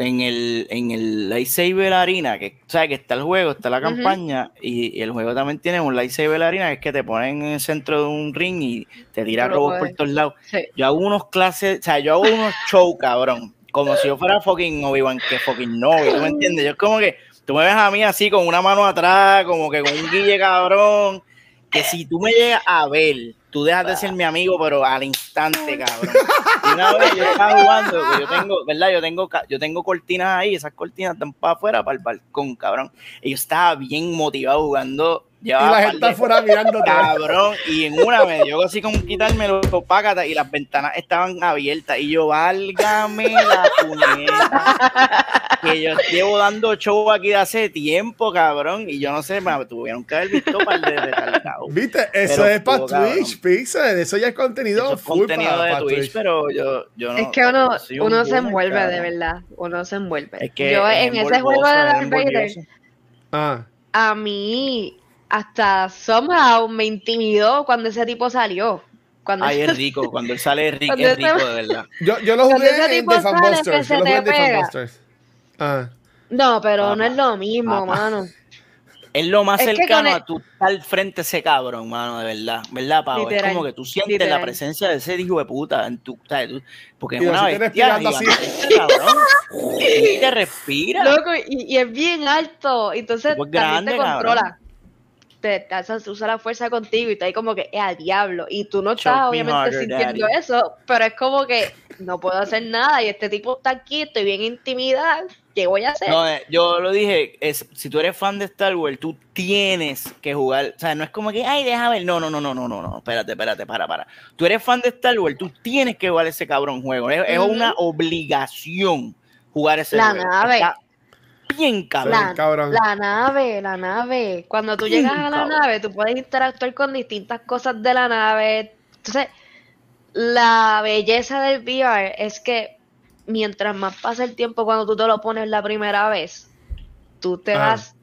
C: En el, en el Lightsaber Arena, que sabes que está el juego, está la campaña, y, y el juego también tiene un Lightsaber Arena, que es que te ponen en el centro de un ring y te tira
A: Tú lo
C: robos por
A: puedes.
C: todos lados.
A: Sí.
C: Yo hago unos clases, o sea, yo hago unos shows, cabrón. Como si yo fuera fucking Obi-Wan, que fucking no, ¿tú me entiendes? Yo es como que tú me ves a mí así con una mano atrás, como que con un guille cabrón, que si tú me llegas a ver, tú dejas de ser mi amigo, pero al instante, cabrón. Y una vez yo estaba jugando, yo tengo, ¿verdad? Yo tengo, yo tengo cortinas ahí, esas cortinas están para afuera, para el balcón, cabrón. Y yo estaba bien motivado jugando.
B: Y la gente está
C: de-
B: afuera mirándote.
C: Cabrón, y en una me dio así como quitarme los pácatas y las ventanas estaban abiertas. Y yo, válgame la puñeta. Que yo llevo dando show aquí de hace tiempo, cabrón. Y yo no sé, me tuvieron que haber visto par de retardados.
B: ¿Viste? Eso
C: Pero
B: es para. Twitch, Pixel. Eso ya es contenido
C: Eso es
B: full
C: contenido
B: para,
C: de
B: para
C: Twitch,
B: Twitch.
C: pero yo, yo no.
A: Es que uno,
C: yo un
A: uno se envuelve, de verdad. Uno se envuelve.
C: Es que
A: Yo
C: es
A: en ese juego de Darth Vader.
B: Ah,
A: a mí hasta somehow me intimidó cuando ese tipo salió. Cuando
C: Ay, es rico. Cuando él sale es rico, es rico de verdad.
B: yo, yo lo jugué en The Fanbusters. Yo lo jugué en. Ah.
A: No, pero no
C: Papá.
A: es lo mismo,
C: Papá.
A: mano.
C: Es lo más
A: Es
C: cercano
A: el-
C: a tu estar frente a ese cabrón, mano, de verdad. ¿Verdad, Pau? Es como que tú sientes
A: literal.
C: la presencia de ese hijo de puta en tu. ¿sabes? Porque es una cabrón. Y te respira.
A: Loco, y, y es bien alto. Entonces también
C: grande,
A: te controla. Te, te hace- usa la fuerza contigo y está ahí como que es al diablo. Y tú no estás
C: me
A: obviamente
C: harder,
A: sintiendo
C: daddy.
A: eso, pero es como que no puedo hacer nada. Y este tipo está aquí, estoy bien intimidada. ¿Qué voy a hacer?
C: No, eh, yo lo dije, es, si tú eres fan de Star Wars, tú tienes que jugar, o sea, no es como que, ay, déjame ver, no, no, no, no, no, no, no, espérate, espérate, para, para. Tú eres fan de Star Wars, tú tienes que jugar ese cabrón juego, es, una obligación jugar ese
A: La
C: juego.
A: nave.
C: Está bien cabrón.
A: La,
B: cabrón.
A: la nave, la nave. Cuando tú llegas a la
C: cabrón.
A: nave, tú puedes interactuar con distintas cosas de la nave. Entonces, la belleza del VR es que mientras más pasa el tiempo cuando tú te lo pones la primera vez, tú te
B: Ah.
A: vas,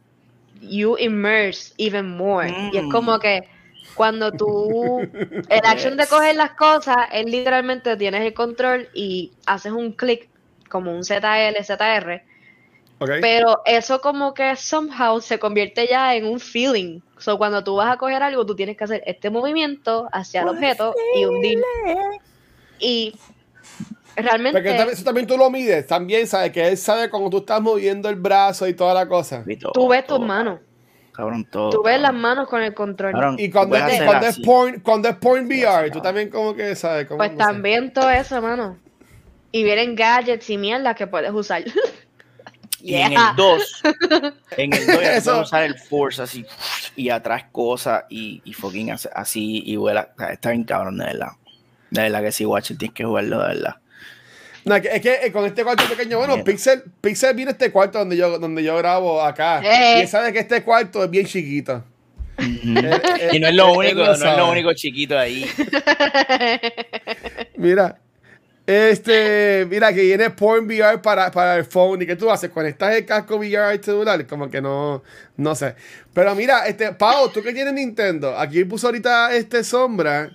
A: you immerse even more. Y es
C: Mm.
A: como que cuando tú, el action de coger las cosas, es literalmente tienes el control y haces un clic como un ZL, ZR. Pero eso como que somehow se convierte ya en un feeling. So, cuando tú vas a coger algo, tú tienes que hacer este movimiento hacia el objeto y hundir. Y realmente
B: Porque eso también tú lo mides. También sabes que él sabe cuando tú estás moviendo el brazo y toda la cosa.
C: Todo,
A: tú ves tus manos.
C: Cabrón, todo.
A: Tú ves las manos con el control.
C: Cabrón,
B: Y cuando, es,
C: hacer
B: cuando es cuando
C: Sí,
B: VR, tú también como que sabes cómo.
A: Pues
B: no sé.
A: también todo eso, mano. Y vienen gadgets y mierdas que puedes usar.
C: Y en el 2, en el 2 ya
B: Eso-
C: usar el Force así y atrás cosas y, y fucking así y vuela. O sea, está bien cabrón, de verdad. De verdad que sí, Watcher, tienes que jugarlo de verdad.
B: No, es que, eh, con este cuarto pequeño, bueno, Pixel, Pixel viene este cuarto donde yo, donde yo grabo acá.
A: Eh.
B: Y él sabe que este cuarto es bien chiquito. Eh, eh,
C: y no es lo
B: él- él
C: único,
B: lo
C: no es lo único chiquito ahí.
B: Mira, este, mira que viene Porn VR para, para el phone. ¿Y qué tú haces? ¿Conectas el casco VR al celular? Como que no, no sé. Pero mira, este, Pau, tú que tienes Nintendo, aquí puso ahorita este sombra,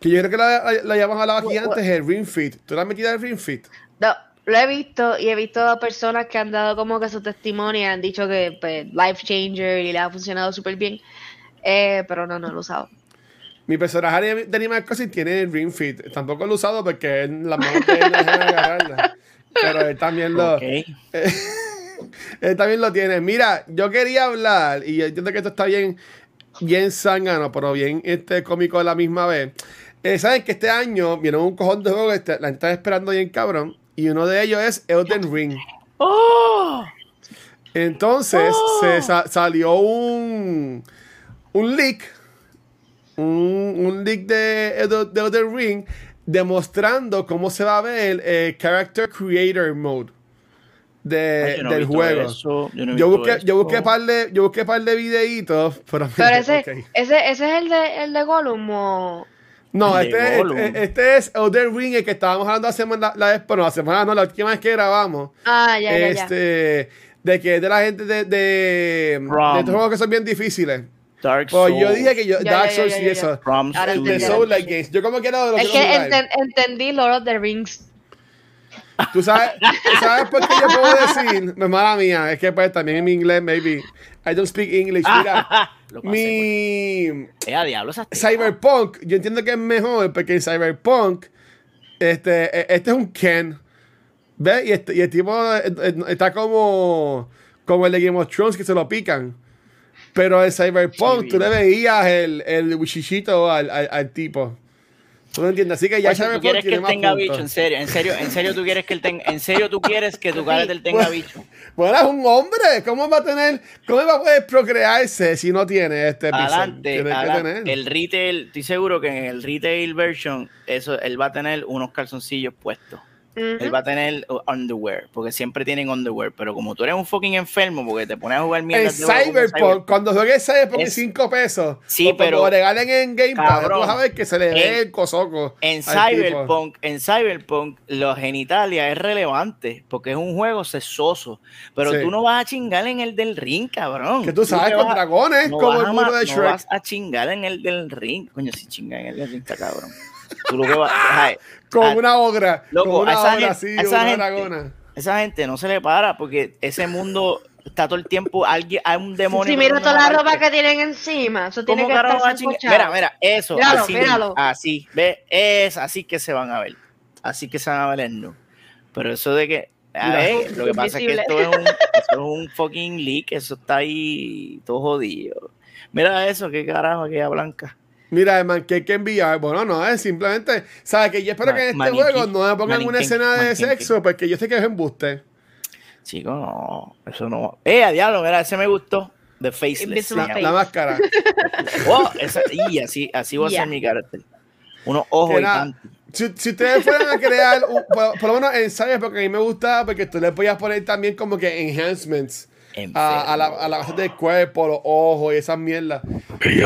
B: que yo creo que la, la, la habíamos hablado aquí antes, el Ring Fit. ¿Tú la has metido el Ring Fit?
A: No, lo he visto y he visto a personas que han dado como que su testimonio y han dicho que pues, life changer y le ha funcionado súper bien. Eh, pero no, no lo he usado.
B: Mi personaje de- de Animal Crossing tiene el Ring Fit. Tampoco lo he usado porque él- la mano de él no deja de agarrarla. Pero él también lo,
C: Ok.
B: él también lo tiene. Mira, yo quería hablar, y yo entiendo que esto está bien, bien zángano, pero bien este, cómico a la misma vez. Eh, Saben que este año viene un cojón de juegos que este- la gente está esperando bien cabrón. Y uno de ellos es Elden Ring.
C: ¡Oh!
B: Entonces
C: Oh.
B: se sa- salió un, un leak, un, un leak de, de Elden Ring demostrando cómo se va a ver el Character Creator Mode de-
C: Ay, yo no he
B: del juego.
C: eso, yo no
B: Yo busqué, yo busqué par de, yo busqué par de videitos, pero,
A: Pero ese,
B: ok.
A: ese, ese es el de, el de Gollum o...
B: No,
C: El de
B: este,
C: Gollum.
B: este, este es Elden Ring, el que estábamos hablando la semana, la, vez, bueno, la semana, no, la última vez que grabamos.
A: Ah, ya, ya, ya.
B: este, de que es de la gente de, de, de estos juegos que son bien difíciles.
C: Dark
B: Pues yo
C: Souls.
B: dije que yo,
A: Ya,
B: Dark
A: ya,
B: Souls
A: ya,
B: y eso. De.
C: Studio.
B: Soul Like Games. Yo como que no lo
A: Es
B: quiero
A: que enten- entendí Lord of the Rings.
B: ¿Tú sabes, tú sabes por qué yo puedo decir? No es mala mía, es que pues también en mi inglés, maybe. I don't speak English. Mira, mi
C: pues. Eh, a diablo.
B: Cyberpunk, yo entiendo que es mejor porque en Cyberpunk, este, e- este es un Ken. ¿Ves? Y, este, y el tipo eh, eh, está como, como el de Game of Thrones que se lo pican. Pero en Cyberpunk
C: Sí,
B: tú le veías el, el wichichito al, al, al tipo. ¿Tú no entiendes? Así que ya
C: Oye, ¿Tú
B: Cyberpunk
C: quieres que
B: tiene
C: él
B: más
C: tenga
B: puntos.
C: bicho? En serio, en serio, en serio tú quieres que él tenga, en serio tú quieres que tu carácter tenga bicho.
B: Bueno, es un hombre. ¿Cómo va a tener, cómo va a poder procrearse si no tiene este?
C: Adelante, adelante.
B: tener.
C: El retail, estoy seguro que en el retail version, eso, él va a tener unos calzoncillos puestos. Él va a tener underwear, porque siempre tienen underwear. Pero como tú eres un fucking enfermo, porque te pones a jugar
B: En
C: mierda
B: Cyberpunk, cuando juegues Cyberpunk en
C: Es-
B: 5 pesos,
C: Sí,
B: o cuando
C: pero-
B: lo regalen en Game Pass, vas a ver que se le ve
C: En-
B: el cosoco.
C: En. Cyberpunk, en Cyberpunk, los genitalia es relevante porque es un juego sesoso. Pero
B: Sí.
C: tú no vas a chingar en el del ring, cabrón.
B: Que tú sabes con dragones,
C: no
B: como
C: vas
B: el
C: a
B: muro de
C: No
B: Shrek.
C: vas a chingar en el del ring. Coño, si chingas en el del ring, está cabrón. Tú lo que vas.
B: Con
C: a-
B: una ogra,
C: Loco,
B: con una
C: a esa
B: ogra
C: gente-
B: así,
C: a esa
B: una
C: gente-
B: dragona.
C: Esa gente no se le para porque ese mundo está todo el tiempo. Alguien, hay un demonio.
A: Si mira toda la ropa que tienen encima, eso tiene
C: ¿Cómo
A: que estar.
C: Mira, mira, eso.
A: Míralo,
C: así,
A: míralo.
C: así, ve, es así que se van a ver. Así que se van a ver nu. Pero eso de que. a ver, lo que pasa es que esto es, un, eso es un fucking leak, eso está ahí todo jodido. Mira eso, qué carajo, aquella blanca.
B: Mira, el manqueque en VR, bueno, no, es simplemente, ¿sabes? Que yo espero
C: Ma-
B: que en este
C: maniquí,
B: juego no me pongan una escena de sexo, porque yo sé que es embuste.
C: Chico, no, eso no. Eh, a diablo, mira, ese me gustó. The Faceless.
B: La,
A: face.
B: la máscara.
C: Oh, esa, y así, así va a ser mi carácter. Unos ojos
B: Que
C: y.
B: Si, si ustedes fueran a crear, un- por, por lo menos en Cyber, porque a mí me gusta, porque tú le podías poner también como que enhancements a, a la, a la base del cuerpo, los ojos y esas mierdas. ¿Qué-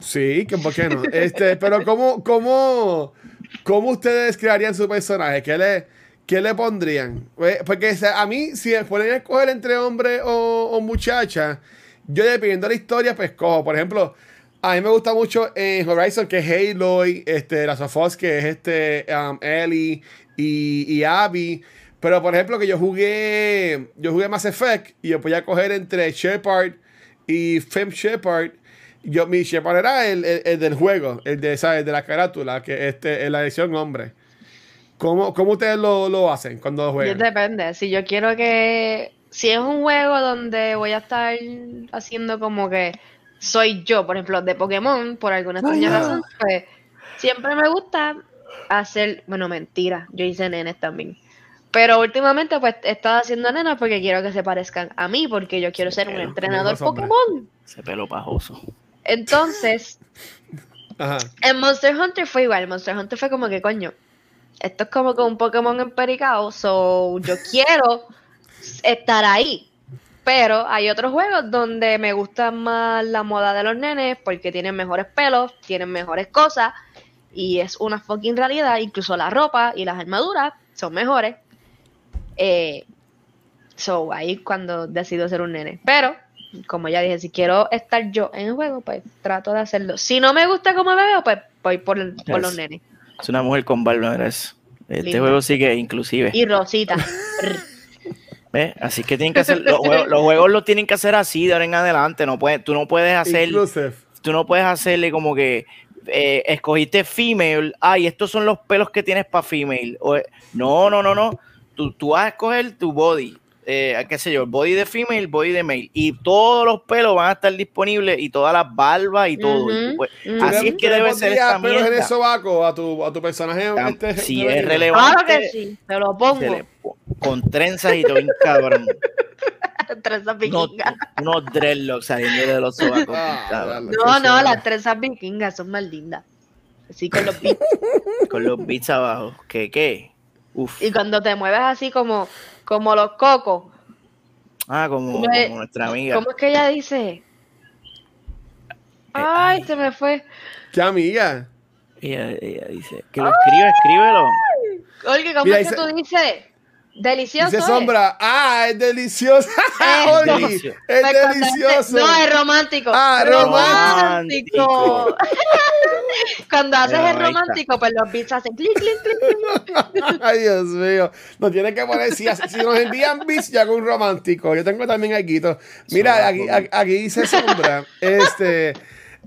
B: Sí, que por qué no. Este, pero ¿cómo, cómo, cómo ustedes crearían su personaje? ¿Qué le, qué le pondrían? Eh, Porque a mí, si me ponen a escoger entre hombre o, muchacha, yo dependiendo de la historia, pues cojo. Por ejemplo, a mí me gusta mucho en Horizon que es Aloy, este, la Sofos, que es este, um, Ellie y, y Abby. Pero por ejemplo, que yo jugué, yo jugué Mass Effect y yo podía coger entre Shepard y Fem Shepard. Yo, mi Shepard era el, el- el del juego, el de, ¿sabes? de la carátula, que este, en la edición hombre. ¿Cómo, cómo ustedes lo, lo hacen cuando
A: Yo
B: juegan?
A: depende. Si yo quiero que. Si es un juego donde voy a estar haciendo como que soy yo, por ejemplo, de Pokémon, por alguna extraña
B: ya.
A: razón, pues siempre me gusta hacer. Bueno, mentira, yo hice nenes también. Pero últimamente, pues he estado haciendo nenas porque quiero que se parezcan a mí, porque yo quiero ser un entrenador. Pokémon.
C: Ese pelo pajoso.
A: Entonces,
B: Ajá.
A: en Monster Hunter fue igual. Monster Hunter fue como que, coño, esto es como con un Pokémon empericado, so yo quiero estar ahí. Pero hay otros juegos donde me gusta más la moda de los nenes porque tienen mejores pelos, tienen mejores cosas y es una fucking realidad. Incluso la ropa y las armaduras son mejores. Eh, so ahí cuando decido ser un nene. Pero, como ya dije, si quiero estar yo en el juego, pues trato de hacerlo. Si no me gusta como me veo, pues voy por, por los nenes.
C: Es una mujer con barba, eso. Este
A: Linda.
C: juego sí que inclusive.
A: Y Rosita.
C: ¿Ves? Así que tienen que hacer, los juegos, los juegos los tienen que hacer así de ahora en adelante. No puedes, tú no puedes hacer,
B: Inclusive.
C: tú no puedes hacerle como que eh, escogiste female, ay, estos son los pelos que tienes para female. O, no, no, no, no. Tú, tú vas a escoger tu body, eh, qué sé yo, body de female, body de male. Y todos los pelos van a estar disponibles y todas las barbas y todo. Y. Así es
B: ¿Tú
C: que debe ser esta
B: pelos en el
C: mierda.
B: sobaco a tu, a tu personaje?
C: Tam-
B: este-
C: si
B: este-
C: es relevante,
A: Claro que sí, te lo pongo.
C: se le po- con trenzas y todo bien cabrón.
A: Trenzas vikingas.
C: unos dreadlocks saliendo de los sobacos.
B: Ah.
A: No, no, las trenzas vikingas son más lindas. Así con los beats.
C: con los beats abajo. ¿Qué qué? Uf.
A: Y cuando te mueves así como, como los cocos.
C: Ah, como,
A: ¿Cómo es-
C: como nuestra amiga.
A: ¿Cómo es que ella dice? Ay, se me fue.
B: ¿Qué amiga?
C: Ella, ella dice que lo escribe, escríbelo.
A: Oye, ¿cómo
B: Mira,
A: es que tú dices? Delicioso.
B: Dice
A: ¿es?
B: sombra. Ah, es delicioso.
A: Eso.
B: Oli,
C: Delicioso.
B: es delicioso.
A: No, es romántico.
B: Ah,
A: romántico. Cuando haces
C: Mira,
A: el romántico, pues los beats hacen clic, clic, clic.
B: Ay, Dios mío. Nos tiene que poner. Si, si nos envían bits, yo hago un romántico. Yo tengo también. Mira, aquí,
C: con-
B: aquí- aquí dice sombra. Este.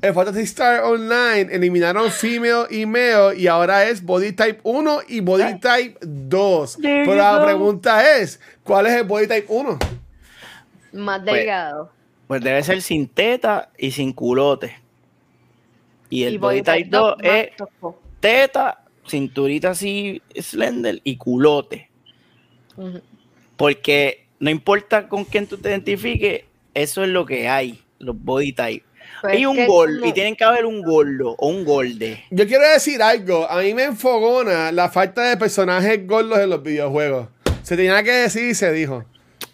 B: En Fantasy Star Online eliminaron female y male y ahora es body type 1 y body type 2.
A: There
B: Pero
A: you
B: la
A: go.
B: pregunta es: ¿cuál es el body type 1?
A: Más delgado.
C: Pues debe ser sin teta y sin culote. Y el
A: Y
C: body type 2
A: más
C: es
A: tosco.
C: teta, cinturita así slender y culote. Porque no importa con quién tú te identifiques, eso es lo que hay, los body type.
A: Pues
C: Hay
A: es
C: un gol
A: como-
C: y tienen que haber un gordo o un golde.
B: Yo quiero decir algo. A mí me enfogona la falta de personajes gordos en los videojuegos. Se tenía que decir y se dijo.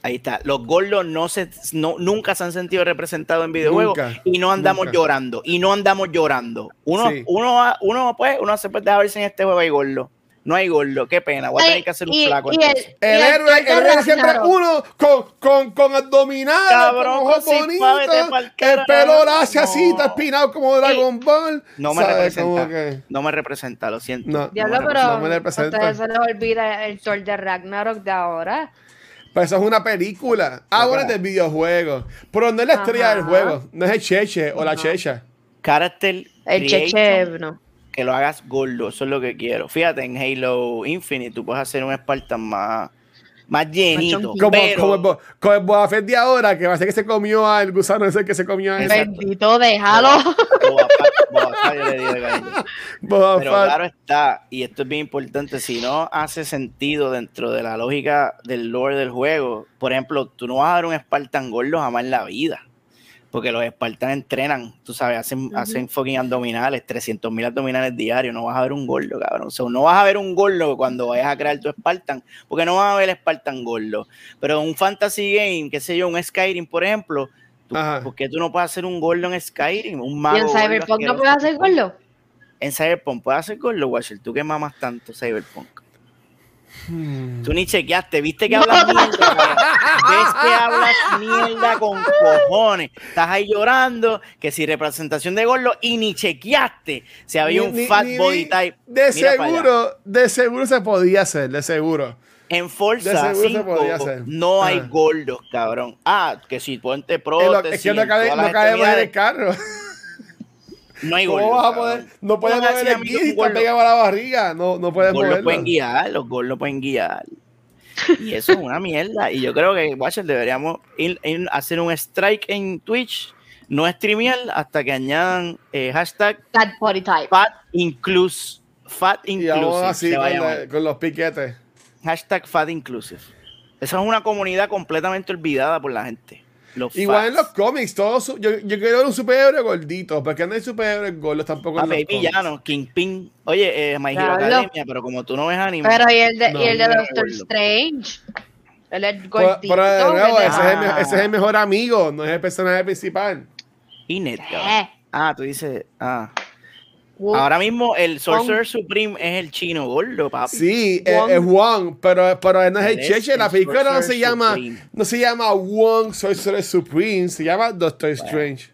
C: Ahí está. Los gordos no se, no, nunca se han sentido representados en videojuegos
B: Nunca,
C: y no andamos
B: nunca.
C: llorando. Y no andamos llorando. Uno,
B: Sí.
C: uno, uno, pues, uno se puede dejar ver si en este juego hay gordo. No hay gordo. Qué pena. Voy a tener que hacer un
A: Y-
C: flaco
A: y el-.
B: El
A: y
B: héroe, el héroe siempre uno con, con, con abdominales,
C: Cabrón,
B: con ojos bonitos, el pelo lacio así, está espinado como Dragon Ball.
C: No me representa.
B: que-
C: No me representa, lo siento.
B: No,
A: Diablo,
C: me
A: pero
B: no me
A: a
B: representa.
A: ustedes se les olvida el Thor de Ragnarok de ahora.
B: Pero eso es una película. Ah, bueno, es del videojuego. Pero no es la estrella
A: Ajá.
B: del juego. No es el Cheche o la Checha.
C: Character
A: El
C: creation,
A: Cheche, no.
C: Que lo hagas gordo, eso es lo que quiero. Fíjate, en Halo Infinite tú puedes hacer un Spartan más, más llenito.
B: Como,
C: pero-
B: como, como el Boba Fett de ahora, que parece que se comió al gusano ese que se comió a ese.
A: Bendito, déjalo.
C: Boba Fett- Boba Fett, yo le digo de cariño.
B: Boba
C: Pero claro está, y esto es bien importante, si no hace sentido dentro de la lógica del lore del juego, por ejemplo, tú no vas a ver un Spartan gordo jamás en la vida. Porque los Spartans entrenan, tú sabes, hacen, hacen fucking abdominales, 300 mil abdominales diarios. No vas a ver un gordo, cabrón. O sea, no vas a ver un gordo cuando vayas a crear tu Spartan, porque no vas a ver Spartan gordo. Pero un fantasy game, qué sé yo, un Skyrim, por ejemplo, tú-. ¿por qué tú no puedes hacer un gordo en Skyrim? Un
A: Y
C: mago
A: en
C: gordo
A: Cyberpunk no
C: asqueroso.
A: puede hacer gordo.
C: En Cyberpunk puedes hacer gordo, Watcher. Tú que mamas tanto Cyberpunk.
B: Hmm.
C: Tú ni chequeaste, viste que hablas mierda. Ves que hablas mierda con cojones. Estás ahí llorando que si representación de gordo y ni chequeaste si había
B: Ni-
C: un
B: ni-
C: fat
B: ni-
C: body
B: ni-
C: type.
B: De
C: Mira
B: seguro, de seguro se podía hacer, de seguro.
C: En Forza
B: seguro se
C: 5
B: podía hacer.
C: no hay
B: Ajá.
C: gordos, cabrón. Ah, que si ponte prótesis.
B: es que no cabe, no cabe en el carro.
C: No hay
B: ¿Cómo
C: gordos.
B: vas a
C: cabrón.
B: poder? No puedes
C: No,
B: mover el guía y está pegado a la barriga. No, no puedes
C: Los gordos
B: moverlo.
C: pueden guiar, los gordos pueden guiar. Y eso es una mierda. Y yo creo que, Watcher, deberíamos ir, ir a hacer un strike en Twitch, no streamear hasta que añadan eh, hashtag
A: That body type.
C: fat inclus, fat inclusive.
B: así
C: va a
B: con, la- con los piquetes.
C: Hashtag fat inclusive. Esa es una comunidad completamente olvidada por la gente. Los
B: Igual en los cómics, todos su- yo, yo quiero ver un superhéroe gordito, porque no hay superhéroes gordos tampoco
C: Ah,
B: en los
C: villanos, Kingpin. Oye, eh, My Hero. Academia, pero como tú no ves anime.
A: Pero y el de,
B: No,
A: y el de
C: no,
A: Doctor. Strange. Él es
B: Pero,
A: gordito.
B: pero de nuevo, ese,
A: es-
B: es el,
C: Ah.
B: ese es el mejor amigo, no es el personaje principal.
C: y.
A: Eh.
C: Ah, tú dices. Ah. Ahora mismo el Sorcerer Supreme es el chino gordo, papi.
B: Sí, es-
A: Wong.
B: es Wong, pero, pero no es el Cheche. La
C: el
B: película no se llama, no se llama Wong Sorcerer Supreme, se llama Doctor Strange.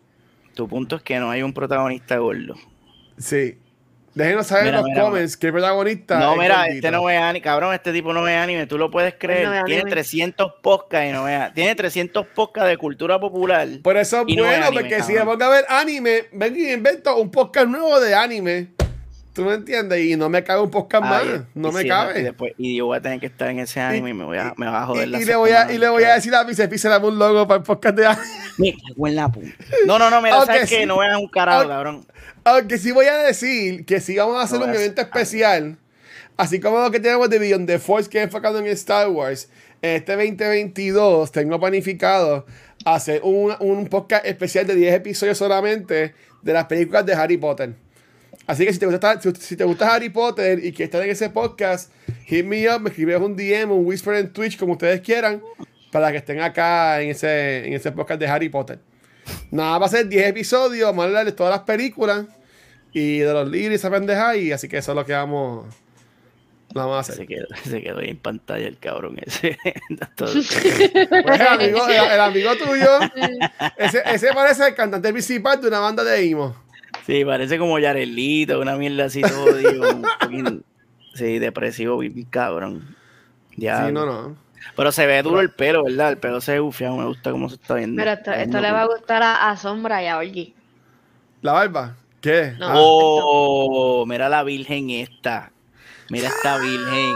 C: Tu punto es que no hay un protagonista gordo.
B: Sí. Déjenos saber
C: Mira,
B: en los
C: mira,
B: comments que el protagonista.
C: No,
B: es
C: mira,
B: gordito.
C: este no ve anime, cabrón, este tipo no ve anime, tú lo puedes creer.
A: no ve
C: tiene
A: anime.
C: 300 podcasts y no ve Tiene 300 podcasts de cultura popular.
B: Por eso es
C: no
B: bueno,
C: anime,
B: porque si me pongo a ver anime, ven y invento un podcast nuevo de anime. ¿Tú me entiendes? Y no me cabe un podcast
C: Ay,
B: más. No me
C: sí,
B: cabe.
C: Y, después, y yo voy a tener que estar en ese anime y, me, voy a, me va a joder
B: Y,
C: la
B: y le voy a, y le voy a decir a Pizza Pizza dame un logo para el podcast de anime.
C: Me cago en la punta. No, no, no, mira,
B: Ok,
C: ¿sabes
B: sí.
C: qué? No veas un carajo, cabrón.
B: Aunque sí voy a decir que sí vamos a hacer
C: No
B: un
C: es-
B: evento especial. Así como lo que tenemos de Beyond the Force que es enfocado en Star Wars. En este 2022 tengo planificado hacer un, un podcast especial de 10 episodios solamente de las películas de Harry Potter. Así que si te gusta, si, si te gusta Harry Potter y quieres estar en ese podcast, hit me up, me escribes un DM, un whisper en Twitch, como ustedes quieran, para que estén acá en ese, en ese podcast de Harry Potter. Nada, va a ser 10 episodios, vamos a hablar de todas las películas y de los libros y esa pendeja, y así que eso es lo que vamos, lo vamos a hacer.
C: Se quedó, se quedó ahí en pantalla el cabrón ese. Todo-
B: Pues el amigo, el, el amigo tuyo, ese, ese parece el cantante principal de una banda de emo.
C: Sí, parece como Yarelito, una mierda así todo, digo, un poquín- sí, depresivo, cabrón. Ya.
B: Sí, no, no.
C: Pero se ve duro el pelo, ¿verdad? El pelo se ve bufiado, me gusta cómo se está viendo.
A: Mira, esto, le va a gustar a, a Sombra y a Orgy.
B: ¿La barba? ¿Qué?
A: No.
B: Ah,
C: Oh, mira la virgen esta. Mira esta virgen.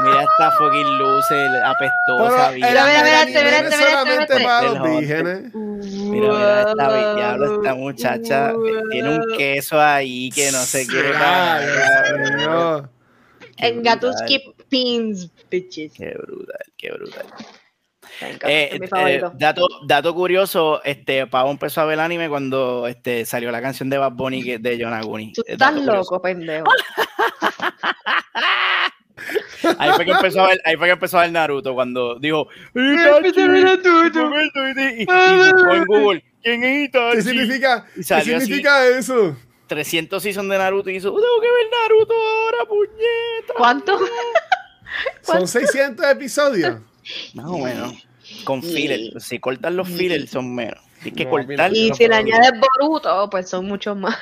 C: Mira esta fucking luz apestosa.
B: pero
A: mira, mira, este, mira,
B: es
A: este, mira,
B: solamente
A: este,
B: para los vírgenes.
C: Mira, mira, esta diablo, esta muchacha eh, tiene un queso ahí que no se quiere. Qué
A: En Gatuski Pins, bitches.
C: Qué brutal, qué brutal.
A: Venga,
C: Eh,
A: es mi
C: eh, dato, dato curioso, este Pavo empezó a ver el anime cuando este, salió la canción de Bad Bunny de John Aguni.
A: Tú estás
C: dato curioso.
A: loco, pendejo.
C: Ahí fue que empezó a ver, ahí fue que empezó a ver Naruto cuando dijo
A: ver Naruto.
C: y, y buscó en Google ¿quién es
B: ¿Qué
C: Itachi?
B: significa,
C: Y
B: ¿qué
C: salió así.
B: significa eso?
C: 300 seasons de Naruto y hizo tengo que ver Naruto ahora puñeta
A: ¿Cuánto?
B: Son 600 episodios.
C: más o menos con
A: Y-
C: filler si cortan los fillers son menos tienes que
B: No,
C: cortar
A: Y si le añades Boruto, pues son muchos más.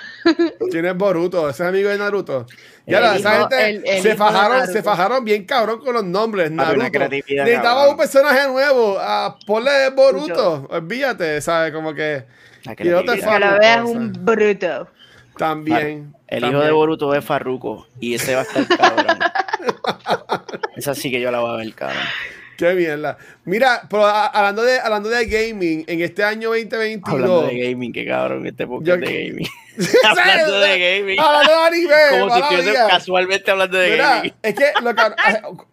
B: ¿Quién es Boruto? Ese es amigo de Naruto. Ya la, esa gente
A: el- el
B: se, fajaron, se fajaron bien cabrón con los nombres. Naruto. Necesitaba
C: cabrón.
B: un personaje nuevo. Ah, ponle Boruto. Olvídate, ¿sabes? Como que
C: La
B: y no te
C: creatividad.
A: Que lo veas un bruto.
B: también.
C: el hijo de Boruto es Farruko y ese va a estar cabrón esa sí que yo la voy a ver cabrón
B: Qué mierda. Mira, pero a- hablando de, hablando de gaming, en este año 2022.
C: hablando de gaming qué cabrón este podcast
B: Yo-
C: de gaming hablando de gaming
B: Hablando de anime.
C: como si estuviese casualmente hablando de
B: Mira,
C: gaming
B: es que, lo que-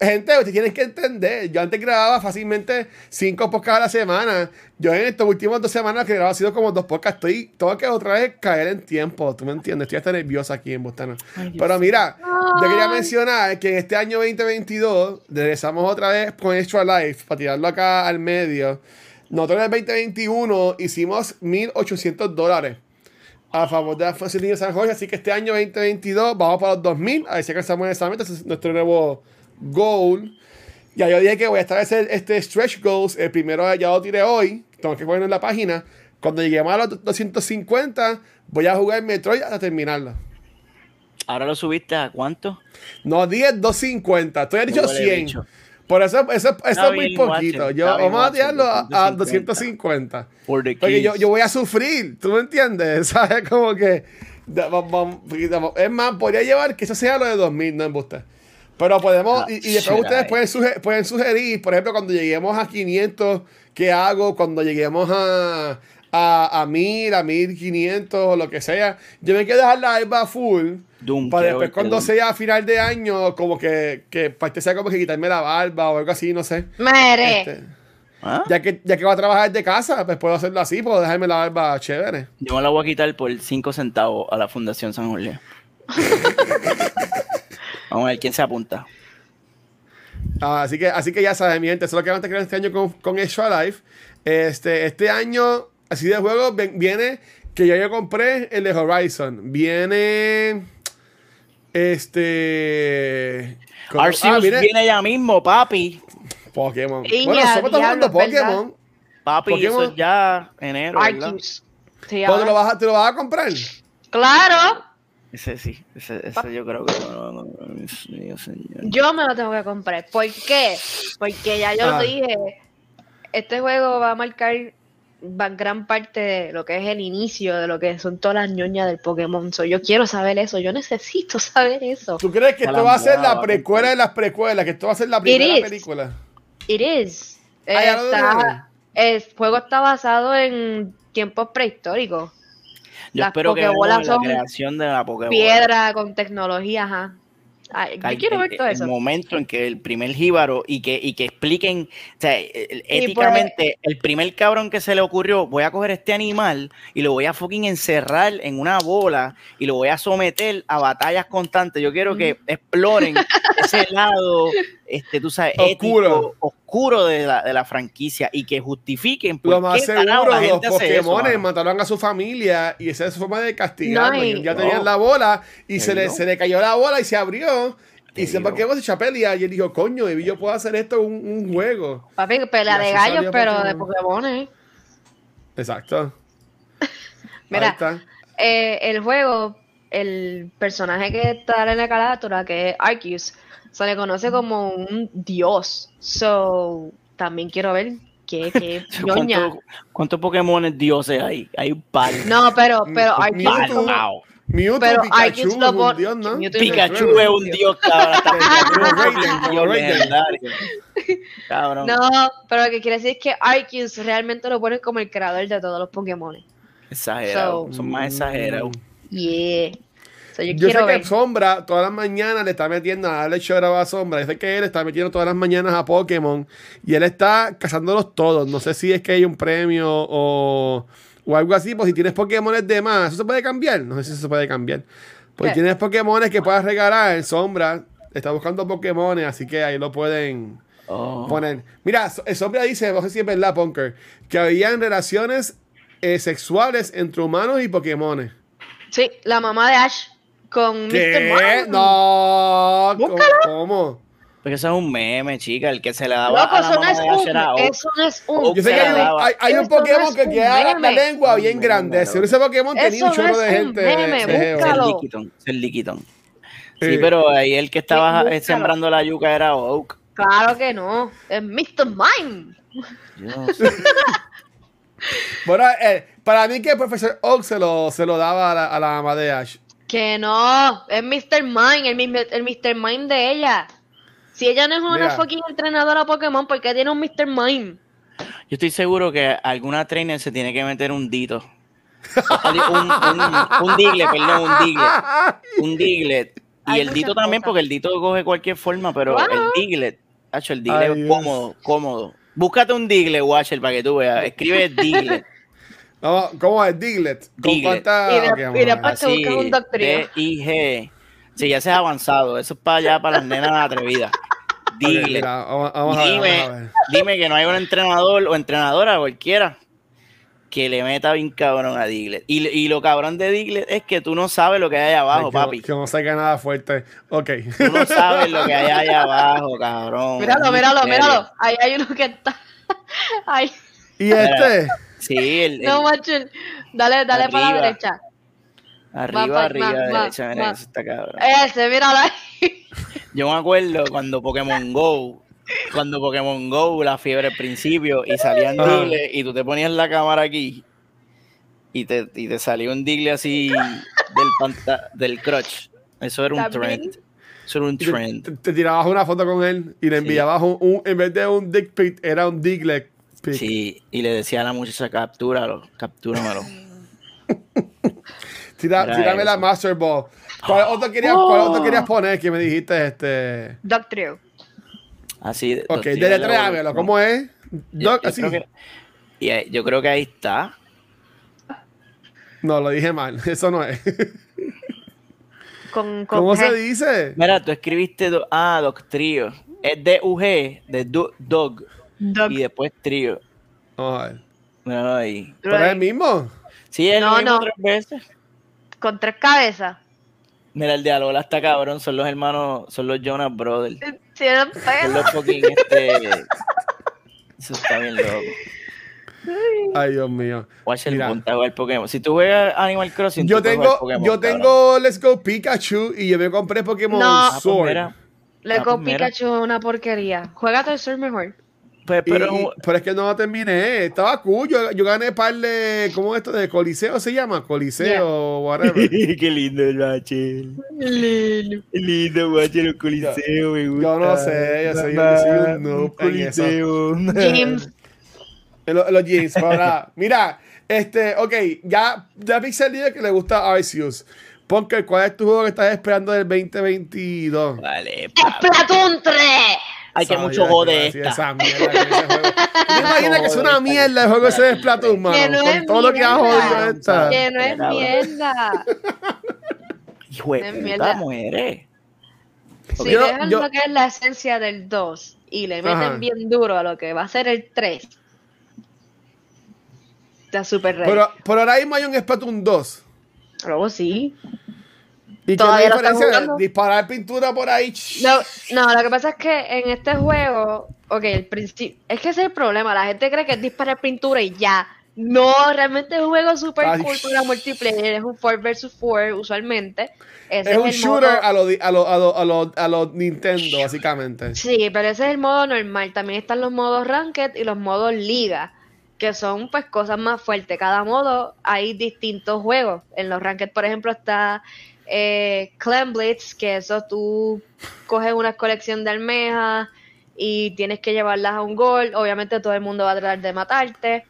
B: gente, ustedes tienen que entender. Yo antes grababa fácilmente cinco podcasts a la semana. Yo en estas últimas dos semanas que grababa ha sido como dos podcasts. Estoy, tengo que otra vez caer en tiempo. ¿Tú me entiendes? Estoy hasta nerviosa aquí en Bostano. Pero mira, yo quería mencionar que en este año 2022 regresamos otra vez con Extra Life para tirarlo acá al medio. Nosotros en el 2021 hicimos 1.800 dólares a favor de la Fundación Niño San Jorge. Así que este año 2022 vamos para los 2000. A ver si alcanzamos esa meta. Ese es nuestro nuevo goal. Ya yo dije que voy a establecer este stretch goals. El primero ya lo tiré hoy. Tengo que ponerlo en la página. Cuando lleguemos a los 250, voy a jugar Metroid hasta terminarlo.
C: ahora lo subiste a cuánto
B: No, 10, 250. Tú has dicho
C: Huele
B: 100.
C: bicho.
B: Por eso, eso, eso es muy poquito. Yo, vamos a tirarlo a, a
C: 250.
B: 250.
C: for the
B: Porque yo, yo voy a sufrir, ¿tú me entiendes? ¿Sabes? Como que. Es más, podría llevar que eso sea lo de 2000, no embuste. Pero podemos.
C: Ah,
B: y, y después ustedes pueden, suge- pueden sugerir, por ejemplo, cuando lleguemos a 500, ¿qué hago? Cuando lleguemos a. A, a 1000, a 1500 o lo que sea. Yo me quiero dejar la alba full.
C: Doom,
B: para después, cuando sea a final de año, como que, que para este sea como que quitarme la barba o algo así, no sé.
A: Mere.
B: Este,
C: ¿Ah?
B: Ya que, ya que va a trabajar de casa, pues puedo hacerlo así, puedo dejarme la barba chévere.
C: Yo me la voy a quitar por 5 centavos a la Fundación San Julián. Vamos a ver quién se apunta.
B: Ah, así, que, así que ya saben, mi gente, eso es lo que vamos a crear este año con, con Extra Life. Este, este año, así de juego, viene que ya yo compré el de Horizon. Viene. Este. ¿cómo-
C: Arceus
B: ah, viene
C: viene ya mismo, papi.
B: Pokémon. Bueno, somos
A: ¿verdad?
B: Pokémon.
C: Papi,
B: Pokémon.
C: eso es ya enero, ¿verdad?
A: Arceus. Sí,
B: ¿Cuándo
A: ahora.
B: lo vas a, te lo vas a comprar?
A: Claro,
C: Ese sí, ese, ese yo creo que no, no, no, Dios mío, señor.
A: yo me lo tengo que comprar. ¿Por qué? Porque ya yo
B: Ah.
A: lo dije, este juego va a marcar va- gran parte de lo que es el inicio de lo que son todas las ñoñas del Pokémon. So, yo quiero saber eso, yo necesito saber eso.
B: ¿Tú crees que esto va a ser la precuela de las precuelas? Que esto va a ser la primera
A: is.
B: película.
A: It is.
B: Ah.
A: Está- el juego está basado en tiempos prehistóricos.
C: Yo
A: Las
C: espero que la
A: son
C: creación de la Pokébola.
A: Piedra con tecnología, ajá. Ay, yo quiero
C: el-
A: ver todo
C: el
A: eso.
C: momento en que el primer jíbaro y que, y que expliquen, o sea, el- el-
A: Y
C: éticamente, el primer cabrón que se le ocurrió, voy a coger este animal y lo voy a fucking encerrar en una bola y lo voy a someter a batallas constantes. Yo quiero que exploren ese lado, este, tú sabes,
B: Oscuro.
C: ético, oscuro de la, de la franquicia y que justifiquen por
B: Lo más
C: qué
B: seguro,
C: la
B: los
C: gente hace eso,
B: Pokémon
C: mano.
B: mataron a su familia y esa es su forma de castigarlo.
A: No,
B: Y
A: y-
C: No.
B: tenían la bola y se le, se le cayó la bola y se abrió. Y se
C: digo.
B: Pokémon se echó a pelear. Y él dijo, coño, baby, yo puedo hacer esto un, un juego.
A: Papi, pelea
B: Y
A: de gallos, pero de
B: Pokémon.
A: Pokémon. ¿eh?
B: Exacto. Ahí
A: Mira,
B: está.
A: eh, el juego, el personaje que está en la carátula, que es Arceus, se le conoce como un dios. So, también quiero ver qué, qué.
C: ¿Cuántos cuántos Pokémon dioses hay? Hay un par.
A: No, pero, pero es
B: Mewtwo. Mewtwo,
A: Pero
B: Pikachu, es un dios, ¿no?
A: Mewtwo
C: Pikachu es un dios. Cabrón.
A: No, pero lo que quiere decir es que Arceus realmente lo ponen como el creador de todos los Pokémon.
C: Exagerado.
A: So-
C: Son más exagerados.
A: Yeah. So, yo,
B: Yo
A: quiero
B: sé que
A: ver.
B: Sombra todas las mañanas le está metiendo a darle show a Sombra. Yo sé que él está metiendo todas las mañanas a Pokémon y él está cazándolos todos. No sé si es que hay un premio o, o algo así. Pues si tienes Pokémon de más, ¿eso se puede cambiar? No sé si eso se puede cambiar. Pues
A: ¿Qué?
B: tienes Pokémon que puedas regalar. Sombra está buscando Pokémon, así que ahí lo pueden
C: Oh.
B: poner. Mira, eh, Sombra dice, no sé si es verdad, Punker, que habían relaciones eh, sexuales entre humanos y Pokémon.
A: Sí, la mamá de Ash con Mr. Mime.
B: No. ¿Cómo?
A: Búscalo.
B: ¿Cómo?
C: Porque eso es un meme, chica. El que se le daba
A: Loco,
C: a la
A: eso no es un, eso no es un.
B: Yo sé que hay un,
C: daba.
B: hay, hay un
A: Eso no
B: Pokémon que queda la
A: meme.
B: lengua bien
C: Un
B: grande.
C: meme,
B: Seguro ese Pokémon tenía
A: Eso
B: un chorro
A: no
B: de gente.
A: meme,
B: de.
C: Es el
A: búscalo.
C: Liquiton. Es el Liquiton. Sí,
B: Sí.
C: pero ahí el que estaba eh, sembrando la yuca era Oak.
A: Claro que no. Es Mr. Mime.
C: Dios.
B: Bueno, eh, para mí que el profesor Oak se lo, se lo daba a la, a la mamá de Ash.
A: Que no. Es Mr. Mime. El, el Mr. Mime de ella. Si ella no es una
B: Mira.
A: fucking entrenadora Pokémon, ¿por qué tiene un Mr. Mime?
C: Yo estoy seguro que alguna trainer se tiene que meter un dito. Un, un, un Diglett, perdón, un Diglett. Un Diglett. Y
A: Hay
C: el Dito también, porque el Dito coge cualquier forma, pero el Diglett, hacho, el Diglett
B: Ay, Dios.
C: cómodo, cómodo. Búscate un Diglett, Watcher, para que tú veas. Escribe Diglett.
B: Vamos, ¿Cómo es? Diglett. ¿Con
C: Diglett.
B: cuánta?
A: Y de- después- Te buscas un doctrino.
C: D-I-G. Sí, ya se ha avanzado. Eso es para allá, para las nenas atrevidas. Diglett.
B: mira, vamos, vamos a ver,
C: dime,
B: vamos a ver.
C: dime que no hay un entrenador o entrenadora, cualquiera, que le meta bien cabrón a Diglett. Y, y lo cabrón de Diglett es que tú no sabes lo que hay abajo,
B: Ay, que,
C: papi.
B: no- que no saca nada fuerte. Ok.
C: Tú no sabes lo que hay ahí abajo, cabrón.
A: Míralo, míralo, míralo. Ahí hay uno que está. Ay,
B: ¿Y este?
C: Sí, el, el-
A: no, macho. Dale, dale para la derecha.
C: arriba,
A: va,
C: arriba,
A: va,
C: derecha,
A: va,
C: mira, eso está cabrón.
A: Ese, míralo ahí.
C: Yo me acuerdo cuando Pokémon Go, cuando Pokémon Go, la fiebre al principio, y salían
B: Ajá.
C: Diglett, y tú te ponías la cámara aquí, y te, y te salía un Diglett así del, panta- del crotch. Eso era un
A: También.
C: trend. Eso era un trend.
B: te- te tirabas una foto con él y le enviabas un, un- en vez de un dick pic, era un Diglett pic.
C: Sí, y le decía a la muchacha, captúralo, captúramelo.
B: Tira- tírame la. Master Ball. ¿Cuál otro, querías, cuál otro querías poner que me dijiste este?
A: Doctrio.
C: Así.
B: Ok, deletréamelo. ¿Cómo es?
C: Yo,
B: así.
C: creo que, y ahí- yo creo que ahí está.
B: No, lo dije mal. Eso no es.
A: Con, con
B: ¿Cómo
A: G.
B: se dice?
C: Mira, tú escribiste. do- ah, Doc Trio. Es D-U-G, de do- Dog.
A: Doc.
C: Y después Trio.
B: Vamos a ver.
C: Míralo ahí.
B: ¿Pero es el mismo?
C: Sí, es
A: No,
C: lo mismo
A: no.
C: tres veces.
A: Con tres cabezas.
C: Mira, el de Alola está cabrón. Son los hermanos, son los Jonas Brothers.
A: Tienen
C: Son
A: pelo.
C: los fucking este. Eso está bien loco.
B: Ay, Dios mío.
C: Watch el jugar Pokémon. Si tú juegas Animal Crossing,
B: Yo
C: tú puedes jugar
B: tengo,
C: Pokémon,
B: yo
C: cabrón.
B: tengo Let's Go Pikachu y yo me compré Pokémon
A: No.
C: Ah, pues
B: Sword.
C: Ah,
A: con
C: pues mira.
A: Pikachu es una porquería. Juega el Sol mejor.
C: Pero
B: y- pero es que no lo terminé. Estaba cool. Yo, yo gané par de. ¿Cómo es esto? ¿De Coliseo se llama? Coliseo, whatever.
C: Qué lindo el Bachel. Qué lindo, Bachel, el coliseo, me gusta.
B: yo no sé, yo soy- yo soy un noob
C: coliseo.
A: James,
B: En lo- en los jeans, nada. Mira, este, ok, ya, ya Pixel dice que le gusta Arceus. Ponker, ¿cuál es tu juego que estás esperando del 2022?
C: Vale, papi.
A: ¡Splatoon 3!
C: Hay que mucho juego
B: iba a
C: de
B: decir
C: esta.
B: Esa mierda que ese juego. ¿Tú te imaginas que es una mierda el juego ese de Splatoon, mano?
A: Que no
B: Con
A: es
B: todo lo que ha
A: mierda.
B: jodido esta.
A: Que no es mierda.
C: Hijo de puta,
A: mierda.
C: mujeres.
A: Si
B: Yo-
A: dejan
B: yo-
A: lo que es la esencia del 2 y le meten
B: Ajá.
A: bien duro a lo que va a ser el 3, está súper ready.
B: Pero por ahora mismo hay un Splatoon 2.
A: Luego sí.
B: ¿Y qué es
A: Todavía
B: la
A: lo
B: diferencia? Disparar pintura por ahí.
A: No, no, lo que pasa es que en este juego, ok, el principio, es que ese es el problema, la gente cree que es disparar pintura y ya. No, realmente es un juego súper
B: Ay.
A: cool para multiplayer, es un 4 vs 4 usualmente. Ese
B: Es un
A: el
B: shooter
A: modo-
B: a los a lo, a lo, a lo, a lo Nintendo, básicamente.
A: Sí, pero ese es el modo normal. También están los modos Ranked y los modos Liga, que son pues cosas más fuertes. Cada modo hay distintos juegos. En los Ranked, por ejemplo, está eh, Clan Blitz, que eso tú coges una colección de almejas y tienes que llevarlas a un gol. Obviamente todo el mundo va a tratar de matarte.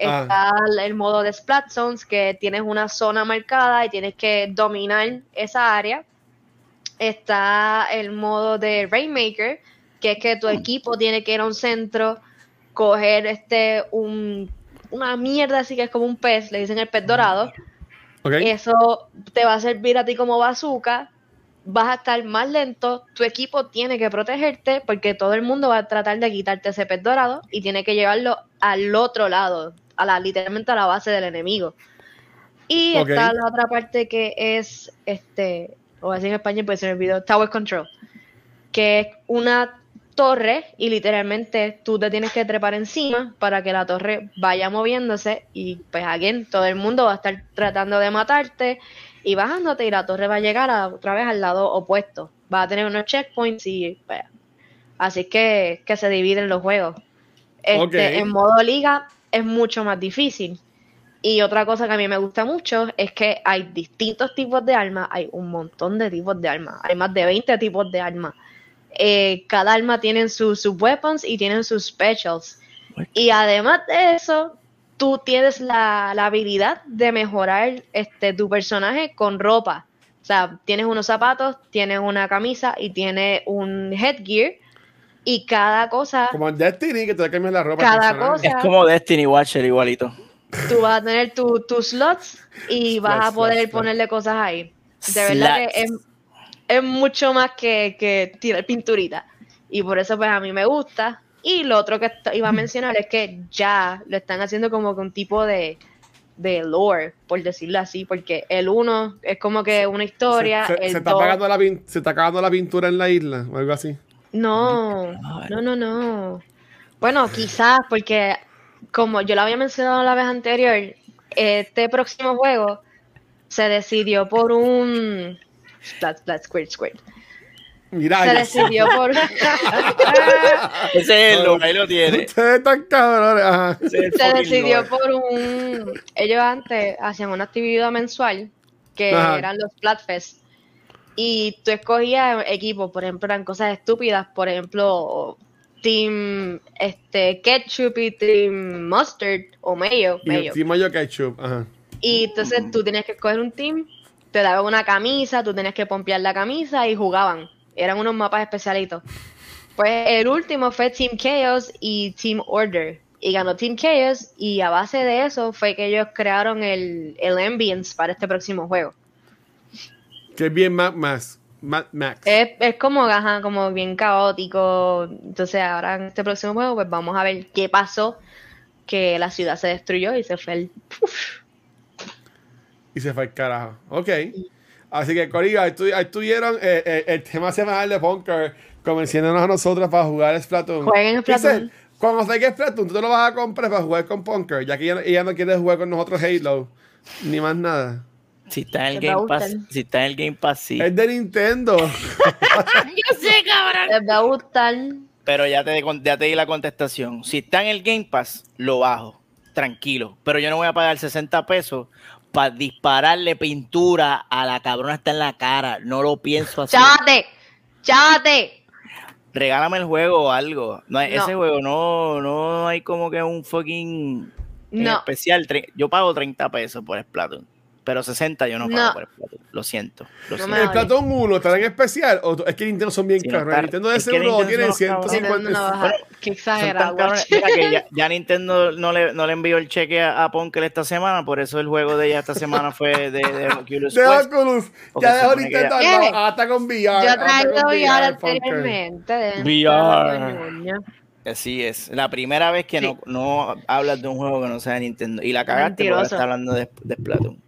B: Ah.
A: Está el modo de Splat Zones, que tienes una zona marcada y tienes que dominar esa área está el modo de Rainmaker, que es que tu equipo tiene que ir a un centro, coger este un, una mierda así que es como un pez, le dicen el pez dorado. Eso te va a servir a ti como bazooka. Vas a estar más lento, tu equipo tiene que protegerte porque todo el mundo va a tratar de quitarte ese pez dorado y tiene que llevarlo al otro lado, a la literalmente a la base del enemigo. Y está la otra parte que es este, o así en español pues se me olvidó, Tower Control, que es una torre y literalmente tú te tienes que trepar encima para que la torre vaya moviéndose y pues again todo el mundo va a estar tratando de matarte y bajándote y la torre va a llegar a- otra vez al lado opuesto. Va a tener unos checkpoints y pues, así que que se dividen los juegos. Este. En modo liga es mucho más difícil. Y otra cosa que a mí me gusta mucho es que hay distintos tipos de armas, hay un montón de tipos de armas, hay más de 20 tipos de armas. Eh, cada arma tiene sus sus weapons y tienen sus specials. Y además de eso, tú tienes la, la habilidad de mejorar este, tu personaje con ropa. O sea, tienes unos zapatos, tienes una camisa y tienes un headgear. Y cada cosa,
B: Como en Destiny, que te cambias la ropa.
A: Cada cosa.
C: Es como Destiny Watcher igualito.
A: tú vas a tener tu- tus slots y vas
B: Slots,
A: a poder
B: slots, slots.
A: ponerle cosas ahí. De verdad que es. Es mucho más que, que tirar pinturita. Y por eso pues a mí me gusta. Y lo otro que iba a mencionar es que ya lo están haciendo como que un tipo de, de lore, por decirlo así, porque el uno es como que una historia,
B: Se, se-
A: el
B: se está apagando la se está acabando la pintura en la isla o algo así.
A: No,
C: God.
A: no, no, no. Bueno, quizás porque como yo lo había mencionado la vez anterior, este próximo juego se decidió por un Splat, splat, squirt, squirt.
B: Mira,
A: Se decidió por
C: Ese es el ahí lo tiene.
B: ustedes están cabrones. Ajá.
C: Ese es el
A: se decidió por un ellos antes hacían una actividad mensual que
B: Ajá.
A: eran los Splatfest y tú escogías equipos, por ejemplo, eran cosas estúpidas, por ejemplo, Team este Ketchup y Team Mustard o Mayo,
B: Y
A: Mayo.
B: encima yo ketchup. Ajá.
A: Y entonces tú tenías que escoger un team, te daban una camisa, tú tenías que pompear la camisa y jugaban. Eran unos mapas especialitos. Pues el último fue Team Chaos y Team Order. Y ganó Team Chaos y a base de eso fue que ellos crearon el, el ambience para este próximo juego.
B: Que es bien Mad Max. Mad Max.
A: Es, es como, ajá, como bien caótico. Entonces ahora en este próximo juego pues vamos a ver qué pasó. Que la ciudad se destruyó y se fue el... ¡puf!
B: Y se fue el carajo. Ok. Así que, Corillo, ahí, estuvieron eh, eh, el tema semanal de Punker convenciéndonos a nosotros para jugar Splatoon.
A: Jueguen Splatoon.
B: Cuando salga Splatoon, tú te lo vas a comprar para jugar con Punker, ya que ella, ella no quiere jugar con nosotros Halo, ni más nada.
C: Si está en el Game Pass, si está en el Game Pass, sí.
B: Es de Nintendo.
C: Yo sé, cabrón.
A: Les va a gustar.
C: Pero ya te, ya te di la contestación. Si está en el Game Pass, lo bajo. Tranquilo. Pero yo no voy a pagar 60 pesos para dispararle pintura a la cabrona está en la cara. No lo pienso hacer.
A: ¡Chávate! ¡Chávate!
C: Regálame el juego o algo. No. Ese juego no, no hay como que un fucking
A: No.
C: especial. Yo pago 30 pesos por Splatoon. Pero 60 yo no pago
A: No.
C: por. Lo siento. Lo siento.
B: ¿El Splatoon 1 estará en especial? ¿O tú- es que Nintendo son bien
C: Sí,
B: caros? Nintendo de
C: es que Nintendo.
B: Tienen 150.
A: una baja.
C: Bueno,
A: Qué exagerado.
C: que ya, ya Nintendo no le, no le envió el cheque a, a Ponkel esta semana, por eso el juego de ella esta semana fue de, de Oculus
B: De Ya dejó Nintendo.
A: ya-
B: hasta con VR.
A: Yo traído VR anteriormente.
C: VR. Así es. La primera vez que
A: Sí.
C: no, no hablas de un juego que no sea de Nintendo. Y la cagaste porque está hablando de, de Splatoon.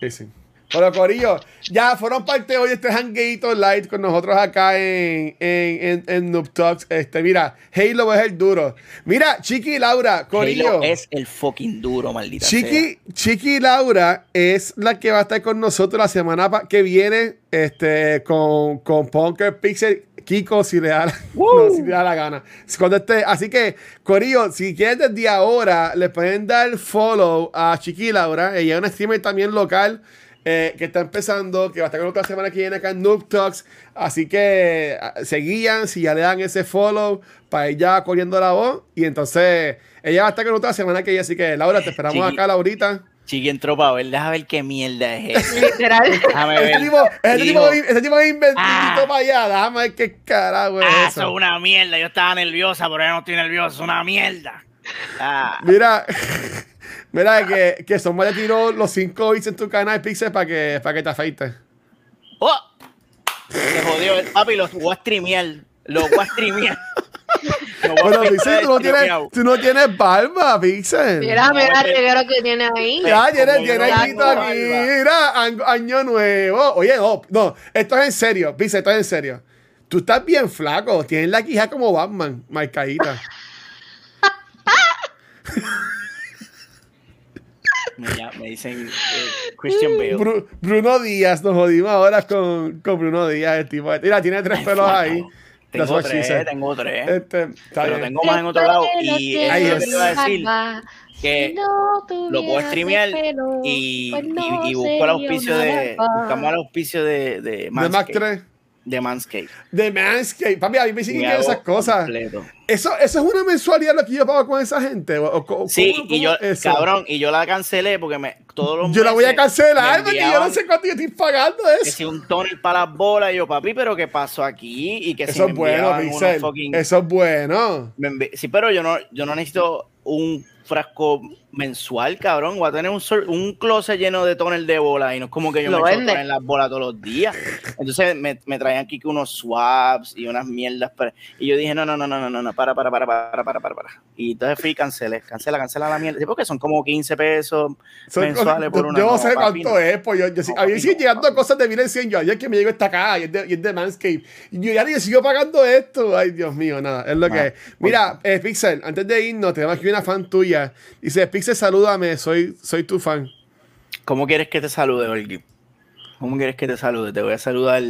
B: Sí, Bueno, Corillo, ya fueron parte hoy de este hangueito light con nosotros acá en, en, en, en Noob Talks. Este, mira, Halo es el duro. Mira, Chiqui y Laura, Corillo.
C: Halo es el fucking duro, maldita sea.
B: Chiqui, Chiqui y Laura es la que va a estar con nosotros la semana pa- que viene este, con, con Punker Pixel. Kiko, si le, da la, no, si le da la gana. Cuando esté, así que, Corillo, si quieren desde ahora, le pueden dar follow a Chiqui y Laura. Ella es una streamer también local eh, que está empezando, que va a estar con otra semana que viene acá en Noob Talks. Así que ah, se guían, si ya le dan ese follow, para ir ya corriendo la voz. Y entonces, ella va a estar con otra semana que viene. Así que, Laura, te esperamos
C: Chiqui.
B: acá, Laurita.
C: Chiqui entró para ver, déjame ver qué mierda es.
A: Literal.
C: Déjame
B: Ese tipo, ese
C: Dijo,
B: tipo, ese tipo es inventito
C: Ah.
B: para allá. Déjame ver qué carajo es
C: ah,
B: eso.
C: eso es una mierda. Yo estaba nerviosa, pero ya no estoy nerviosa. Es una mierda. Ah,
B: Mira, mira que, que Soma le tiró los 5 bits en tu canal Pixel para que, para que te afeites.
C: ¡Oh! Se jodió. Papi, los voy a streamear. Los voy a streamear.
B: Bueno, Pixel, tú no, tienes, tú no tienes barba, Pixel.
A: Mira, mira el reguero que tiene ahí.
B: Tiene,
C: como
B: tiene
A: tengo
B: aquí. Mira, año, año nuevo. Oye, no, no, esto es en serio, Pixel, esto es en serio. Tú estás bien flaco, tienes la quija como Batman, marcadita.
C: Me, dicen eh, Christian Bale.
B: Bru- Bruno Díaz, nos jodimos ahora con, con Bruno Díaz, el tipo. Mira, tiene tres pelos ahí.
C: Tengo tres, tengo tres.
B: Este,
C: Pero
B: bien.
C: tengo más en otro lado. Y eso
B: Ay,
C: es lo
B: Dios.
C: que te iba a decir. Que lo puedo streamear y,
A: pues
C: y, y busco el auspicio de. Buscamos el auspicio de, de
B: De Mac
C: Manscaped.
B: 3.
C: De Manscaped.
B: De Manscaped. Papi, a mí me siguen esas cosas.
C: completo.
B: Eso, eso es una mensualidad lo que yo pago con esa gente. ¿O- o- cómo-
C: Sí,
B: cómo-
C: y yo,
B: eso?
C: cabrón, y yo la cancelé porque me, todos los
B: Yo la voy a cancelar porque yo no sé cuánto yo estoy pagando
C: Que
B: eso.
C: si un tonel para las bolas, y yo, papi, pero ¿qué pasó aquí? Y que si
B: Eso
C: me
B: es bueno, Pixel.
C: fucking-
B: Eso es bueno.
C: me envi- Sí, pero yo no, yo no necesito un frasco mensual, cabrón. Voy a tener un, un closet lleno de tonel de bolas y no es como que yo
A: Lo
C: me echo
A: vende.
C: en las bolas todos los días. Entonces me, me traían aquí que unos swaps y unas mierdas. para- y yo dije, no, no, no, no, no, no, no, para, para, para, para, para, para, para. Y entonces fui y cancelé, cancela, cancela la mierda. Sí, porque son como 15 pesos
B: Son
C: mensuales por una.
B: yo no sé
C: papi,
B: cuánto
C: no.
B: es, pues yo, yo, sí-
C: No,
B: a mí siguen
C: no,
B: llegando
C: papi.
B: cosas de 1100 yo. Ayer que me llegó esta acá y es de, y es de Manscaped. Y yo ya ni sigo pagando esto. Ay, Dios mío, nada, es lo que es. Mira, eh, Pixel, antes de irnos, tenemos aquí una fan tuya. Dice, Pixel, salúdame, soy, soy tu fan.
C: ¿Cómo quieres que te salude, Olgi? ¿Cómo quieres que te salude? Te voy a saludar.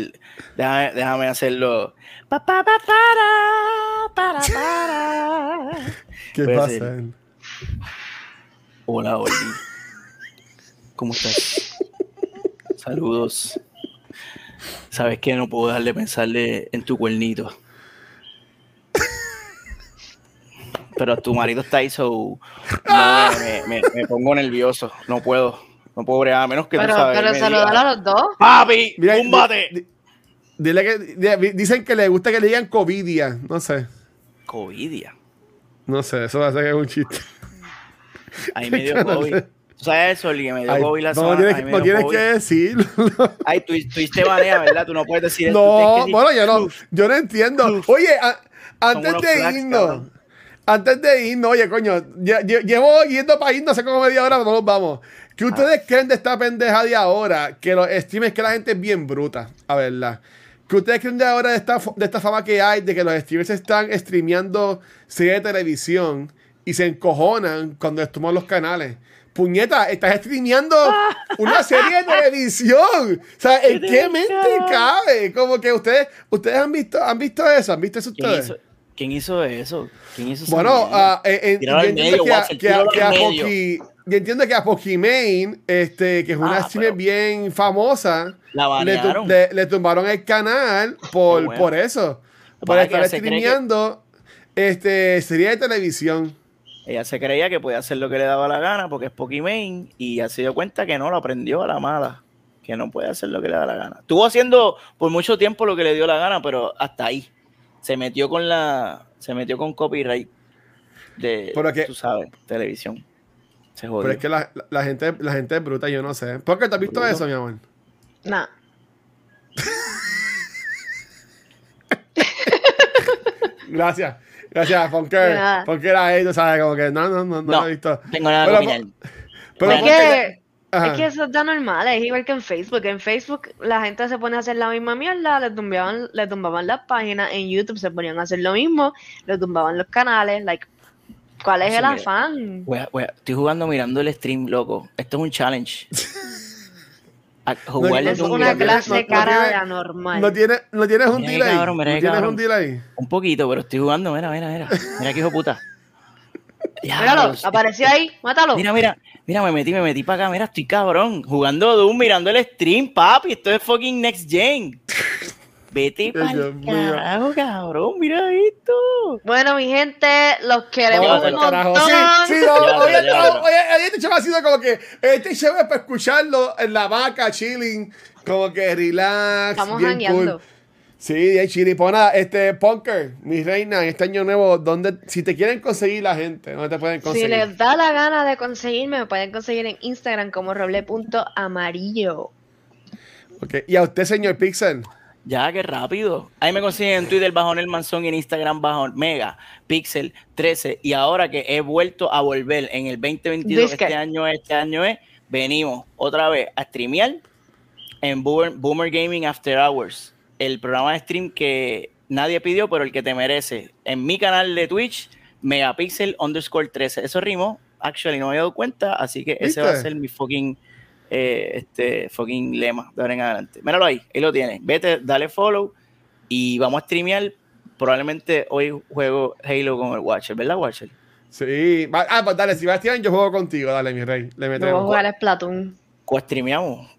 C: Déjame, déjame hacerlo. Pa, pa, pa, para, para, para.
B: ¿Qué
C: Voy
B: pasa?
C: Hola, Olgi. ¿Cómo estás? Saludos. Sabes que no puedo dejar de pensarle en tu cuernito. Pero tu marido está ahí, so no, me, me- me pongo nervioso. No puedo. No puedo bregar, a menos que
A: Pero,
C: tú sabes.
A: pero saludar a los dos.
C: Papi,
B: Mira,
C: un bate.
B: di- Dile que, di- dicen que le gusta que le digan covidia. No sé.
C: Covidia.
B: No sé, eso va a ser que es un chiste.
C: Ahí me dio COVID. ¿Tú sabes eso, que me dio
B: Ay,
C: COVID la
B: no
C: semana?
B: tienes, no tienes que decirlo.
C: Ay, tú, tú te banea, ¿verdad? Tú no puedes decir eso.
B: No,
C: tienes que decir-
B: bueno, yo no, yo no entiendo. Oye, a- antes de irnos,
C: cabrón.
B: Antes de irnos, oye, coño, lle- lle- llevo yendo para irnos hace como media hora, no nos vamos. ¿Qué
C: Ah.
B: ustedes creen de esta pendeja de ahora? Que los streamers, que la gente es bien bruta, a verla. ¿Qué ustedes creen de ahora de esta, de esta fama que hay, de que los streamers están streameando series de televisión y se encojonan cuando toman los canales? Puñeta, estás streameando una serie de televisión. O sea, ¿en qué mente cabe? Como que ustedes, ustedes han visto, han visto eso, han visto eso
C: ¿Quién
B: ustedes.
C: Quién hizo eso? ¿Quién hizo
B: Bueno, ah, eh, eh, yo entiendo
C: medio,
B: que a, que a-
C: tíralo
B: que a
C: al medio.
B: Poki- yo entiendo que a Pokimane, este, que es una
C: Ah,
B: streamer bien famosa,
C: La
B: le, tu-
C: banearon.
B: le- le tumbaron el canal por,
C: bueno.
B: por eso. Por estar
C: que-
B: streameando este, serie de televisión.
C: Ella se creía que podía hacer lo que le daba la gana porque es Pokimane y ya se dio cuenta que no lo aprendió a la mala. Que no puede hacer lo que le da la gana. Estuvo haciendo por mucho tiempo lo que le dio la gana, pero hasta ahí. Se metió con la. Se metió con copyright de.
B: Pero que-
C: tú sabes, televisión. Se jodió.
B: Pero es que la, la- la gente, la gente es bruta, yo no sé. ¿Por qué te has visto
C: Bruto.
B: eso, mi amor?
A: Nah.
B: Gracias. Gracias, Funker. Funker era eso, ¿sabes? Como que no, no, no, no,
C: No,
B: lo he visto.
C: tengo nada
B: Pero,
C: que opinar.
B: Pero
A: que,
B: Ajá.
A: es que eso está normal, es igual que en Facebook. En Facebook la gente se pone a hacer la misma mierda, le tumbaban, le tumbaban las páginas, en YouTube se ponían a hacer lo mismo, le tumbaban los canales, like, ¿cuál es el
C: mira.
A: afán?
C: Voy a- voy a- estoy jugando mirando el stream, loco. Esto es un challenge. A jugar
B: No,
A: Es una clase
B: no, no
A: cara
B: tiene-
A: de anormal.
B: No, tiene, no tienes un delay.
C: cabrón, mira
B: no tienes
C: cabrón.
B: un delay.
C: Un poquito, pero estoy jugando. Mira, mira, mira. Mira qué hijo puta. Ya,
A: Míralo,
C: los-
A: apareció ahí, mátalo.
C: Mira, mira, mira, me metí, me metí para acá. Mira, estoy cabrón. Jugando Doom, mirando el stream, papi. Esto es fucking Next Gen. Vete para carajo, cabrón. Mira esto.
A: Bueno, mi gente, los queremos un montón.
B: Sí, sí, no, oye, no,
C: llévatelo.
B: oye, oye, este show ha sido como que este show es para escucharlo en la vaca, chilling, como que relax,
A: Estamos
B: bien cool. Sí, hay chiripona, este Punker, mi reina, en este año nuevo, donde, si te quieren conseguir la gente, ¿dónde te pueden
A: Si
B: conseguir?
A: les da la gana de conseguirme, me pueden conseguir en Instagram como roble.amarillo.
B: Ok, Y a usted, señor Pixel.
C: Ya, qué rápido. Ahí me consiguen en Twitter bajo el Manzón y en Instagram bajo Mega Pixel 13. Y ahora que he vuelto a volver en el 2022,
A: Disque.
C: este año, este año es, venimos otra vez a streamear en Boomer, Boomer Gaming After Hours. El programa de stream que nadie pidió, pero el que te merece. En mi canal de Twitch, Megapixel underscore 13. Eso rimó. Actually, no me he dado cuenta, así que ese va a ser mi fucking eh, este fucking lema de ahora en adelante. Míralo ahí, ahí lo tienes. Vete, dale follow y vamos a streamear. Probablemente hoy juego Halo con el Watcher, ¿verdad, Watcher?
B: Sí, ah, pues dale, si Bastián, yo juego contigo, dale, mi rey, le
A: Vamos a
B: metemos.
A: jugar a Splatoon.
C: Co-streameamos.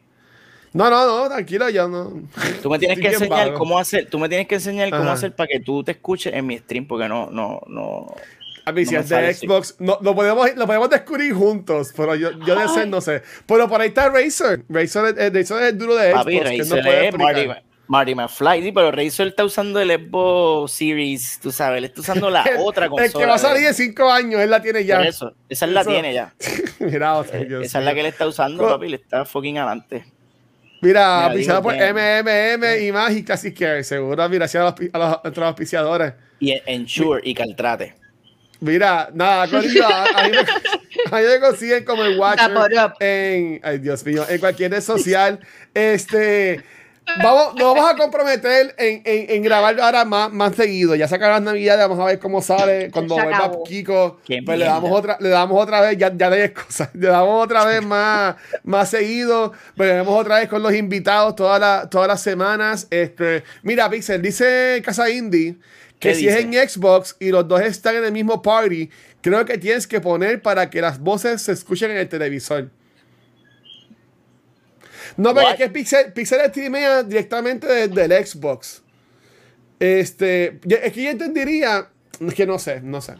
B: No, no, no, tranquilo, yo no.
C: Tú me tienes
B: Estoy
C: que enseñar
B: vago.
C: cómo hacer, tú me tienes que enseñar cómo
B: Ajá.
C: hacer para que tú te escuches en mi stream, porque no, no, no.
B: A mí,
C: No
B: si es
C: sale,
B: de
C: sí.
B: Xbox, no, lo, podemos, lo podemos descubrir juntos, pero yo, yo de ser no sé. Pero por ahí está Razer. Razer es, eh, Razer es el duro de Xbox.
C: Papi,
B: que él
C: Razer
B: no puede
C: es Marty. Marty McFly, sí, pero Razer está usando el Xbox Series, tú sabes, él está usando la
B: El-
C: otra consola.
B: El que va a salir en 5 años, él la tiene ya.
C: Por eso, esa la
B: Eso-
C: tiene ya.
B: Mira, o sea,
C: Eh,
B: Dios
C: esa es la que él está usando, papi, le está fucking adelante.
B: Mira,
C: digo,
B: por
C: bien.
B: MMM y y Classic Care. Seguro, mira, gracias a los, a los, a los auspiciadores.
C: Y en- Ensure y Caltrate.
B: Mira, nada, Corillo, a, a mí me, consiguen como el Watcher en, ay Dios mío, en cualquier red social. Este, vamos, nos vamos a comprometer en, en, en grabar ahora más, más seguido. Ya sacaron las navidades, vamos a ver cómo sale. Cuando
A: Se
B: vuelva
A: acabó.
B: Kiko,
C: Qué
B: pues le damos otra, le damos otra vez, ya, ya de cosas, le damos otra vez más, más seguido. Veremos otra vez con los invitados todas las todas las semanas. Este, mira, Pixel, dice Casa Indie que
C: ¿Qué
B: si es en Xbox y los dos están en el mismo party, creo que tienes que poner para que las voces se escuchen en el televisor. No, pero es que Pixel, Pixel streamea directamente desde el Xbox. Este, es que yo entendería, es que no sé, no sé.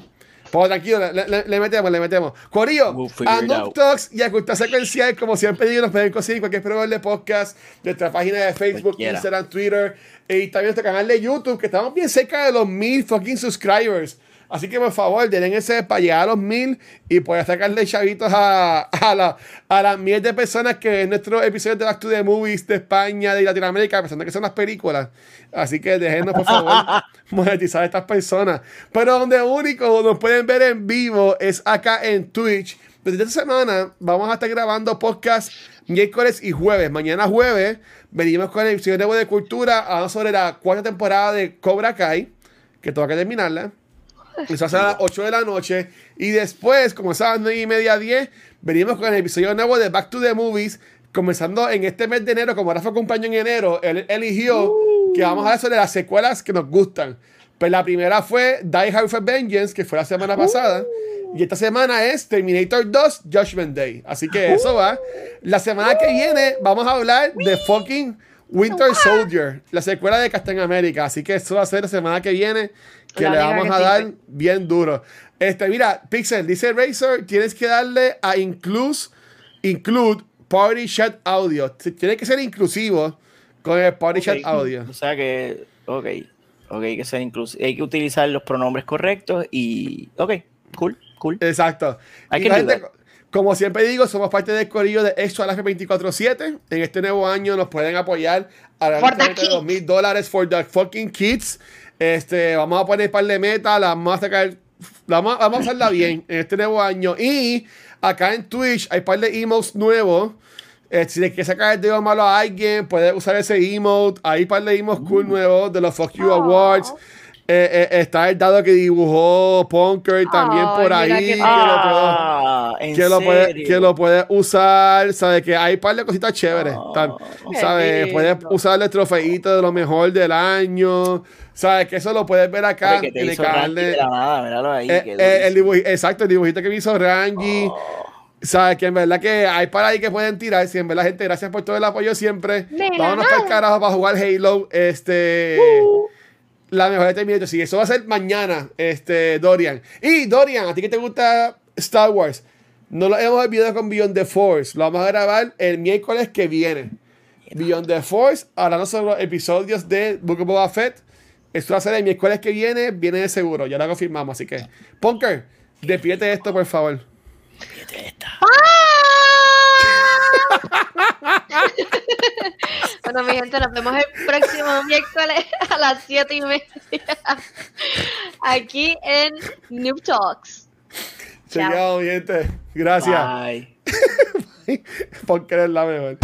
B: Pues tranquilo, le, le- le metemos, le metemos. Corillo,
C: We'll
B: a Noob. Talks y a Cultura Secuencial, como siempre digo, nos pueden conseguir cualquier programa de podcast, nuestra página de Facebook,
C: Cualquiera.
B: Instagram, Twitter, y también nuestro canal de YouTube, que estamos bien cerca de los mil fucking subscribers. Así que por favor, denle ese para llegar a los mil y poder sacarle chavitos a, a, la, a las miles de personas que ven nuestros episodios de Back to the Movies de España, de Latinoamérica, pensando que son las películas. Así que déjenos por favor monetizar a estas personas. Pero donde único nos pueden ver en vivo es acá en Twitch. Desde esta semana vamos a estar grabando podcast miércoles y jueves. Mañana jueves venimos con el episodio de cultura hablando sobre la cuarta temporada de Cobra Kai, que tengo que terminarla. Eso va a las 8 de la noche. Y después, como es a las 9 y media, 10, venimos con el episodio nuevo de Back to the Movies. Comenzando en este mes de enero, como Rafa cumpleaños en enero, él eligió que vamos a hablar sobre las secuelas que nos gustan. Pues la primera fue Die Hard for Vengeance, que fue la semana pasada. Y esta semana es Terminator 2 Judgment Day. Así que eso va. La semana que viene vamos a hablar de fucking Winter Soldier, la secuela de Captain America. Así que eso va a ser la semana que viene que
A: La
B: le vamos
A: que
B: a dar bien duro. Este, mira, Pixel, dice Razer, tienes que darle a include, include Party Chat Audio. Tiene que ser inclusivo con el Party Chat
C: Ok.
B: Audio.
C: O sea que, ok, ok, hay que ser inclusivo. Hay que utilizar los pronombres correctos y, ok, cool, cool.
B: Exacto.
C: I
B: Y
C: can
B: la
C: do
B: gente, como siempre digo, somos parte del corillo de Extra Life 24-7. En este nuevo año nos pueden apoyar a la de dos mil dólares for the fucking kids. Este, vamos a poner un par de metas, las vamos a sacar, vamos, vamos a hacerla bien en este nuevo año. Y acá en Twitch hay un par de emotes nuevos. Eh, si le quieres sacar el dedo malo a alguien, puedes usar ese emote. Hay un par de emotes cool nuevos de los Fuck You Awards. Eh, eh, está el dado que dibujó Punker también
A: Ay,
B: por ahí. que lo puedo-
C: Ah, ¿en
B: que lo, puede, que lo puedes usar, ¿sabes? Que hay un par de cositas chéveres.
C: Oh,
B: ¿Sabes? Puedes usar el trofeito de lo mejor del año. ¿Sabes? Que eso lo puedes ver acá
C: Hombre, que te
B: en el canal de.
C: nada, ahí.
B: eh, eh, el
C: durísimo.
B: dibuj- exacto, el dibujito que me hizo Rangi.
C: Oh.
B: ¿Sabes? Que en verdad que hay para ahí que pueden tirar. Si en verdad, gente, gracias por todo el apoyo siempre.
A: De
B: Vámonos para el carajo para jugar Halo. Este. La mejor de Terminator. Sí, eso va a ser mañana, este, Dorian. Y Dorian, a ti que te gusta Star Wars, no lo hemos olvidado con Beyond the Force. Lo vamos a grabar el miércoles que viene. Beyond the Force, hablando sobre los episodios de Book of Boba Fett. Esto va a ser el miércoles que viene, viene de seguro, ya lo confirmamos. Así que, Punker, despídete esto, por favor.
A: Bueno, mi gente, nos vemos el próximo miércoles a las 7 y media. Aquí en Noob Talks. Chao.
B: Mi gente. Gracias.
C: Bye.
B: Punker es la mejor.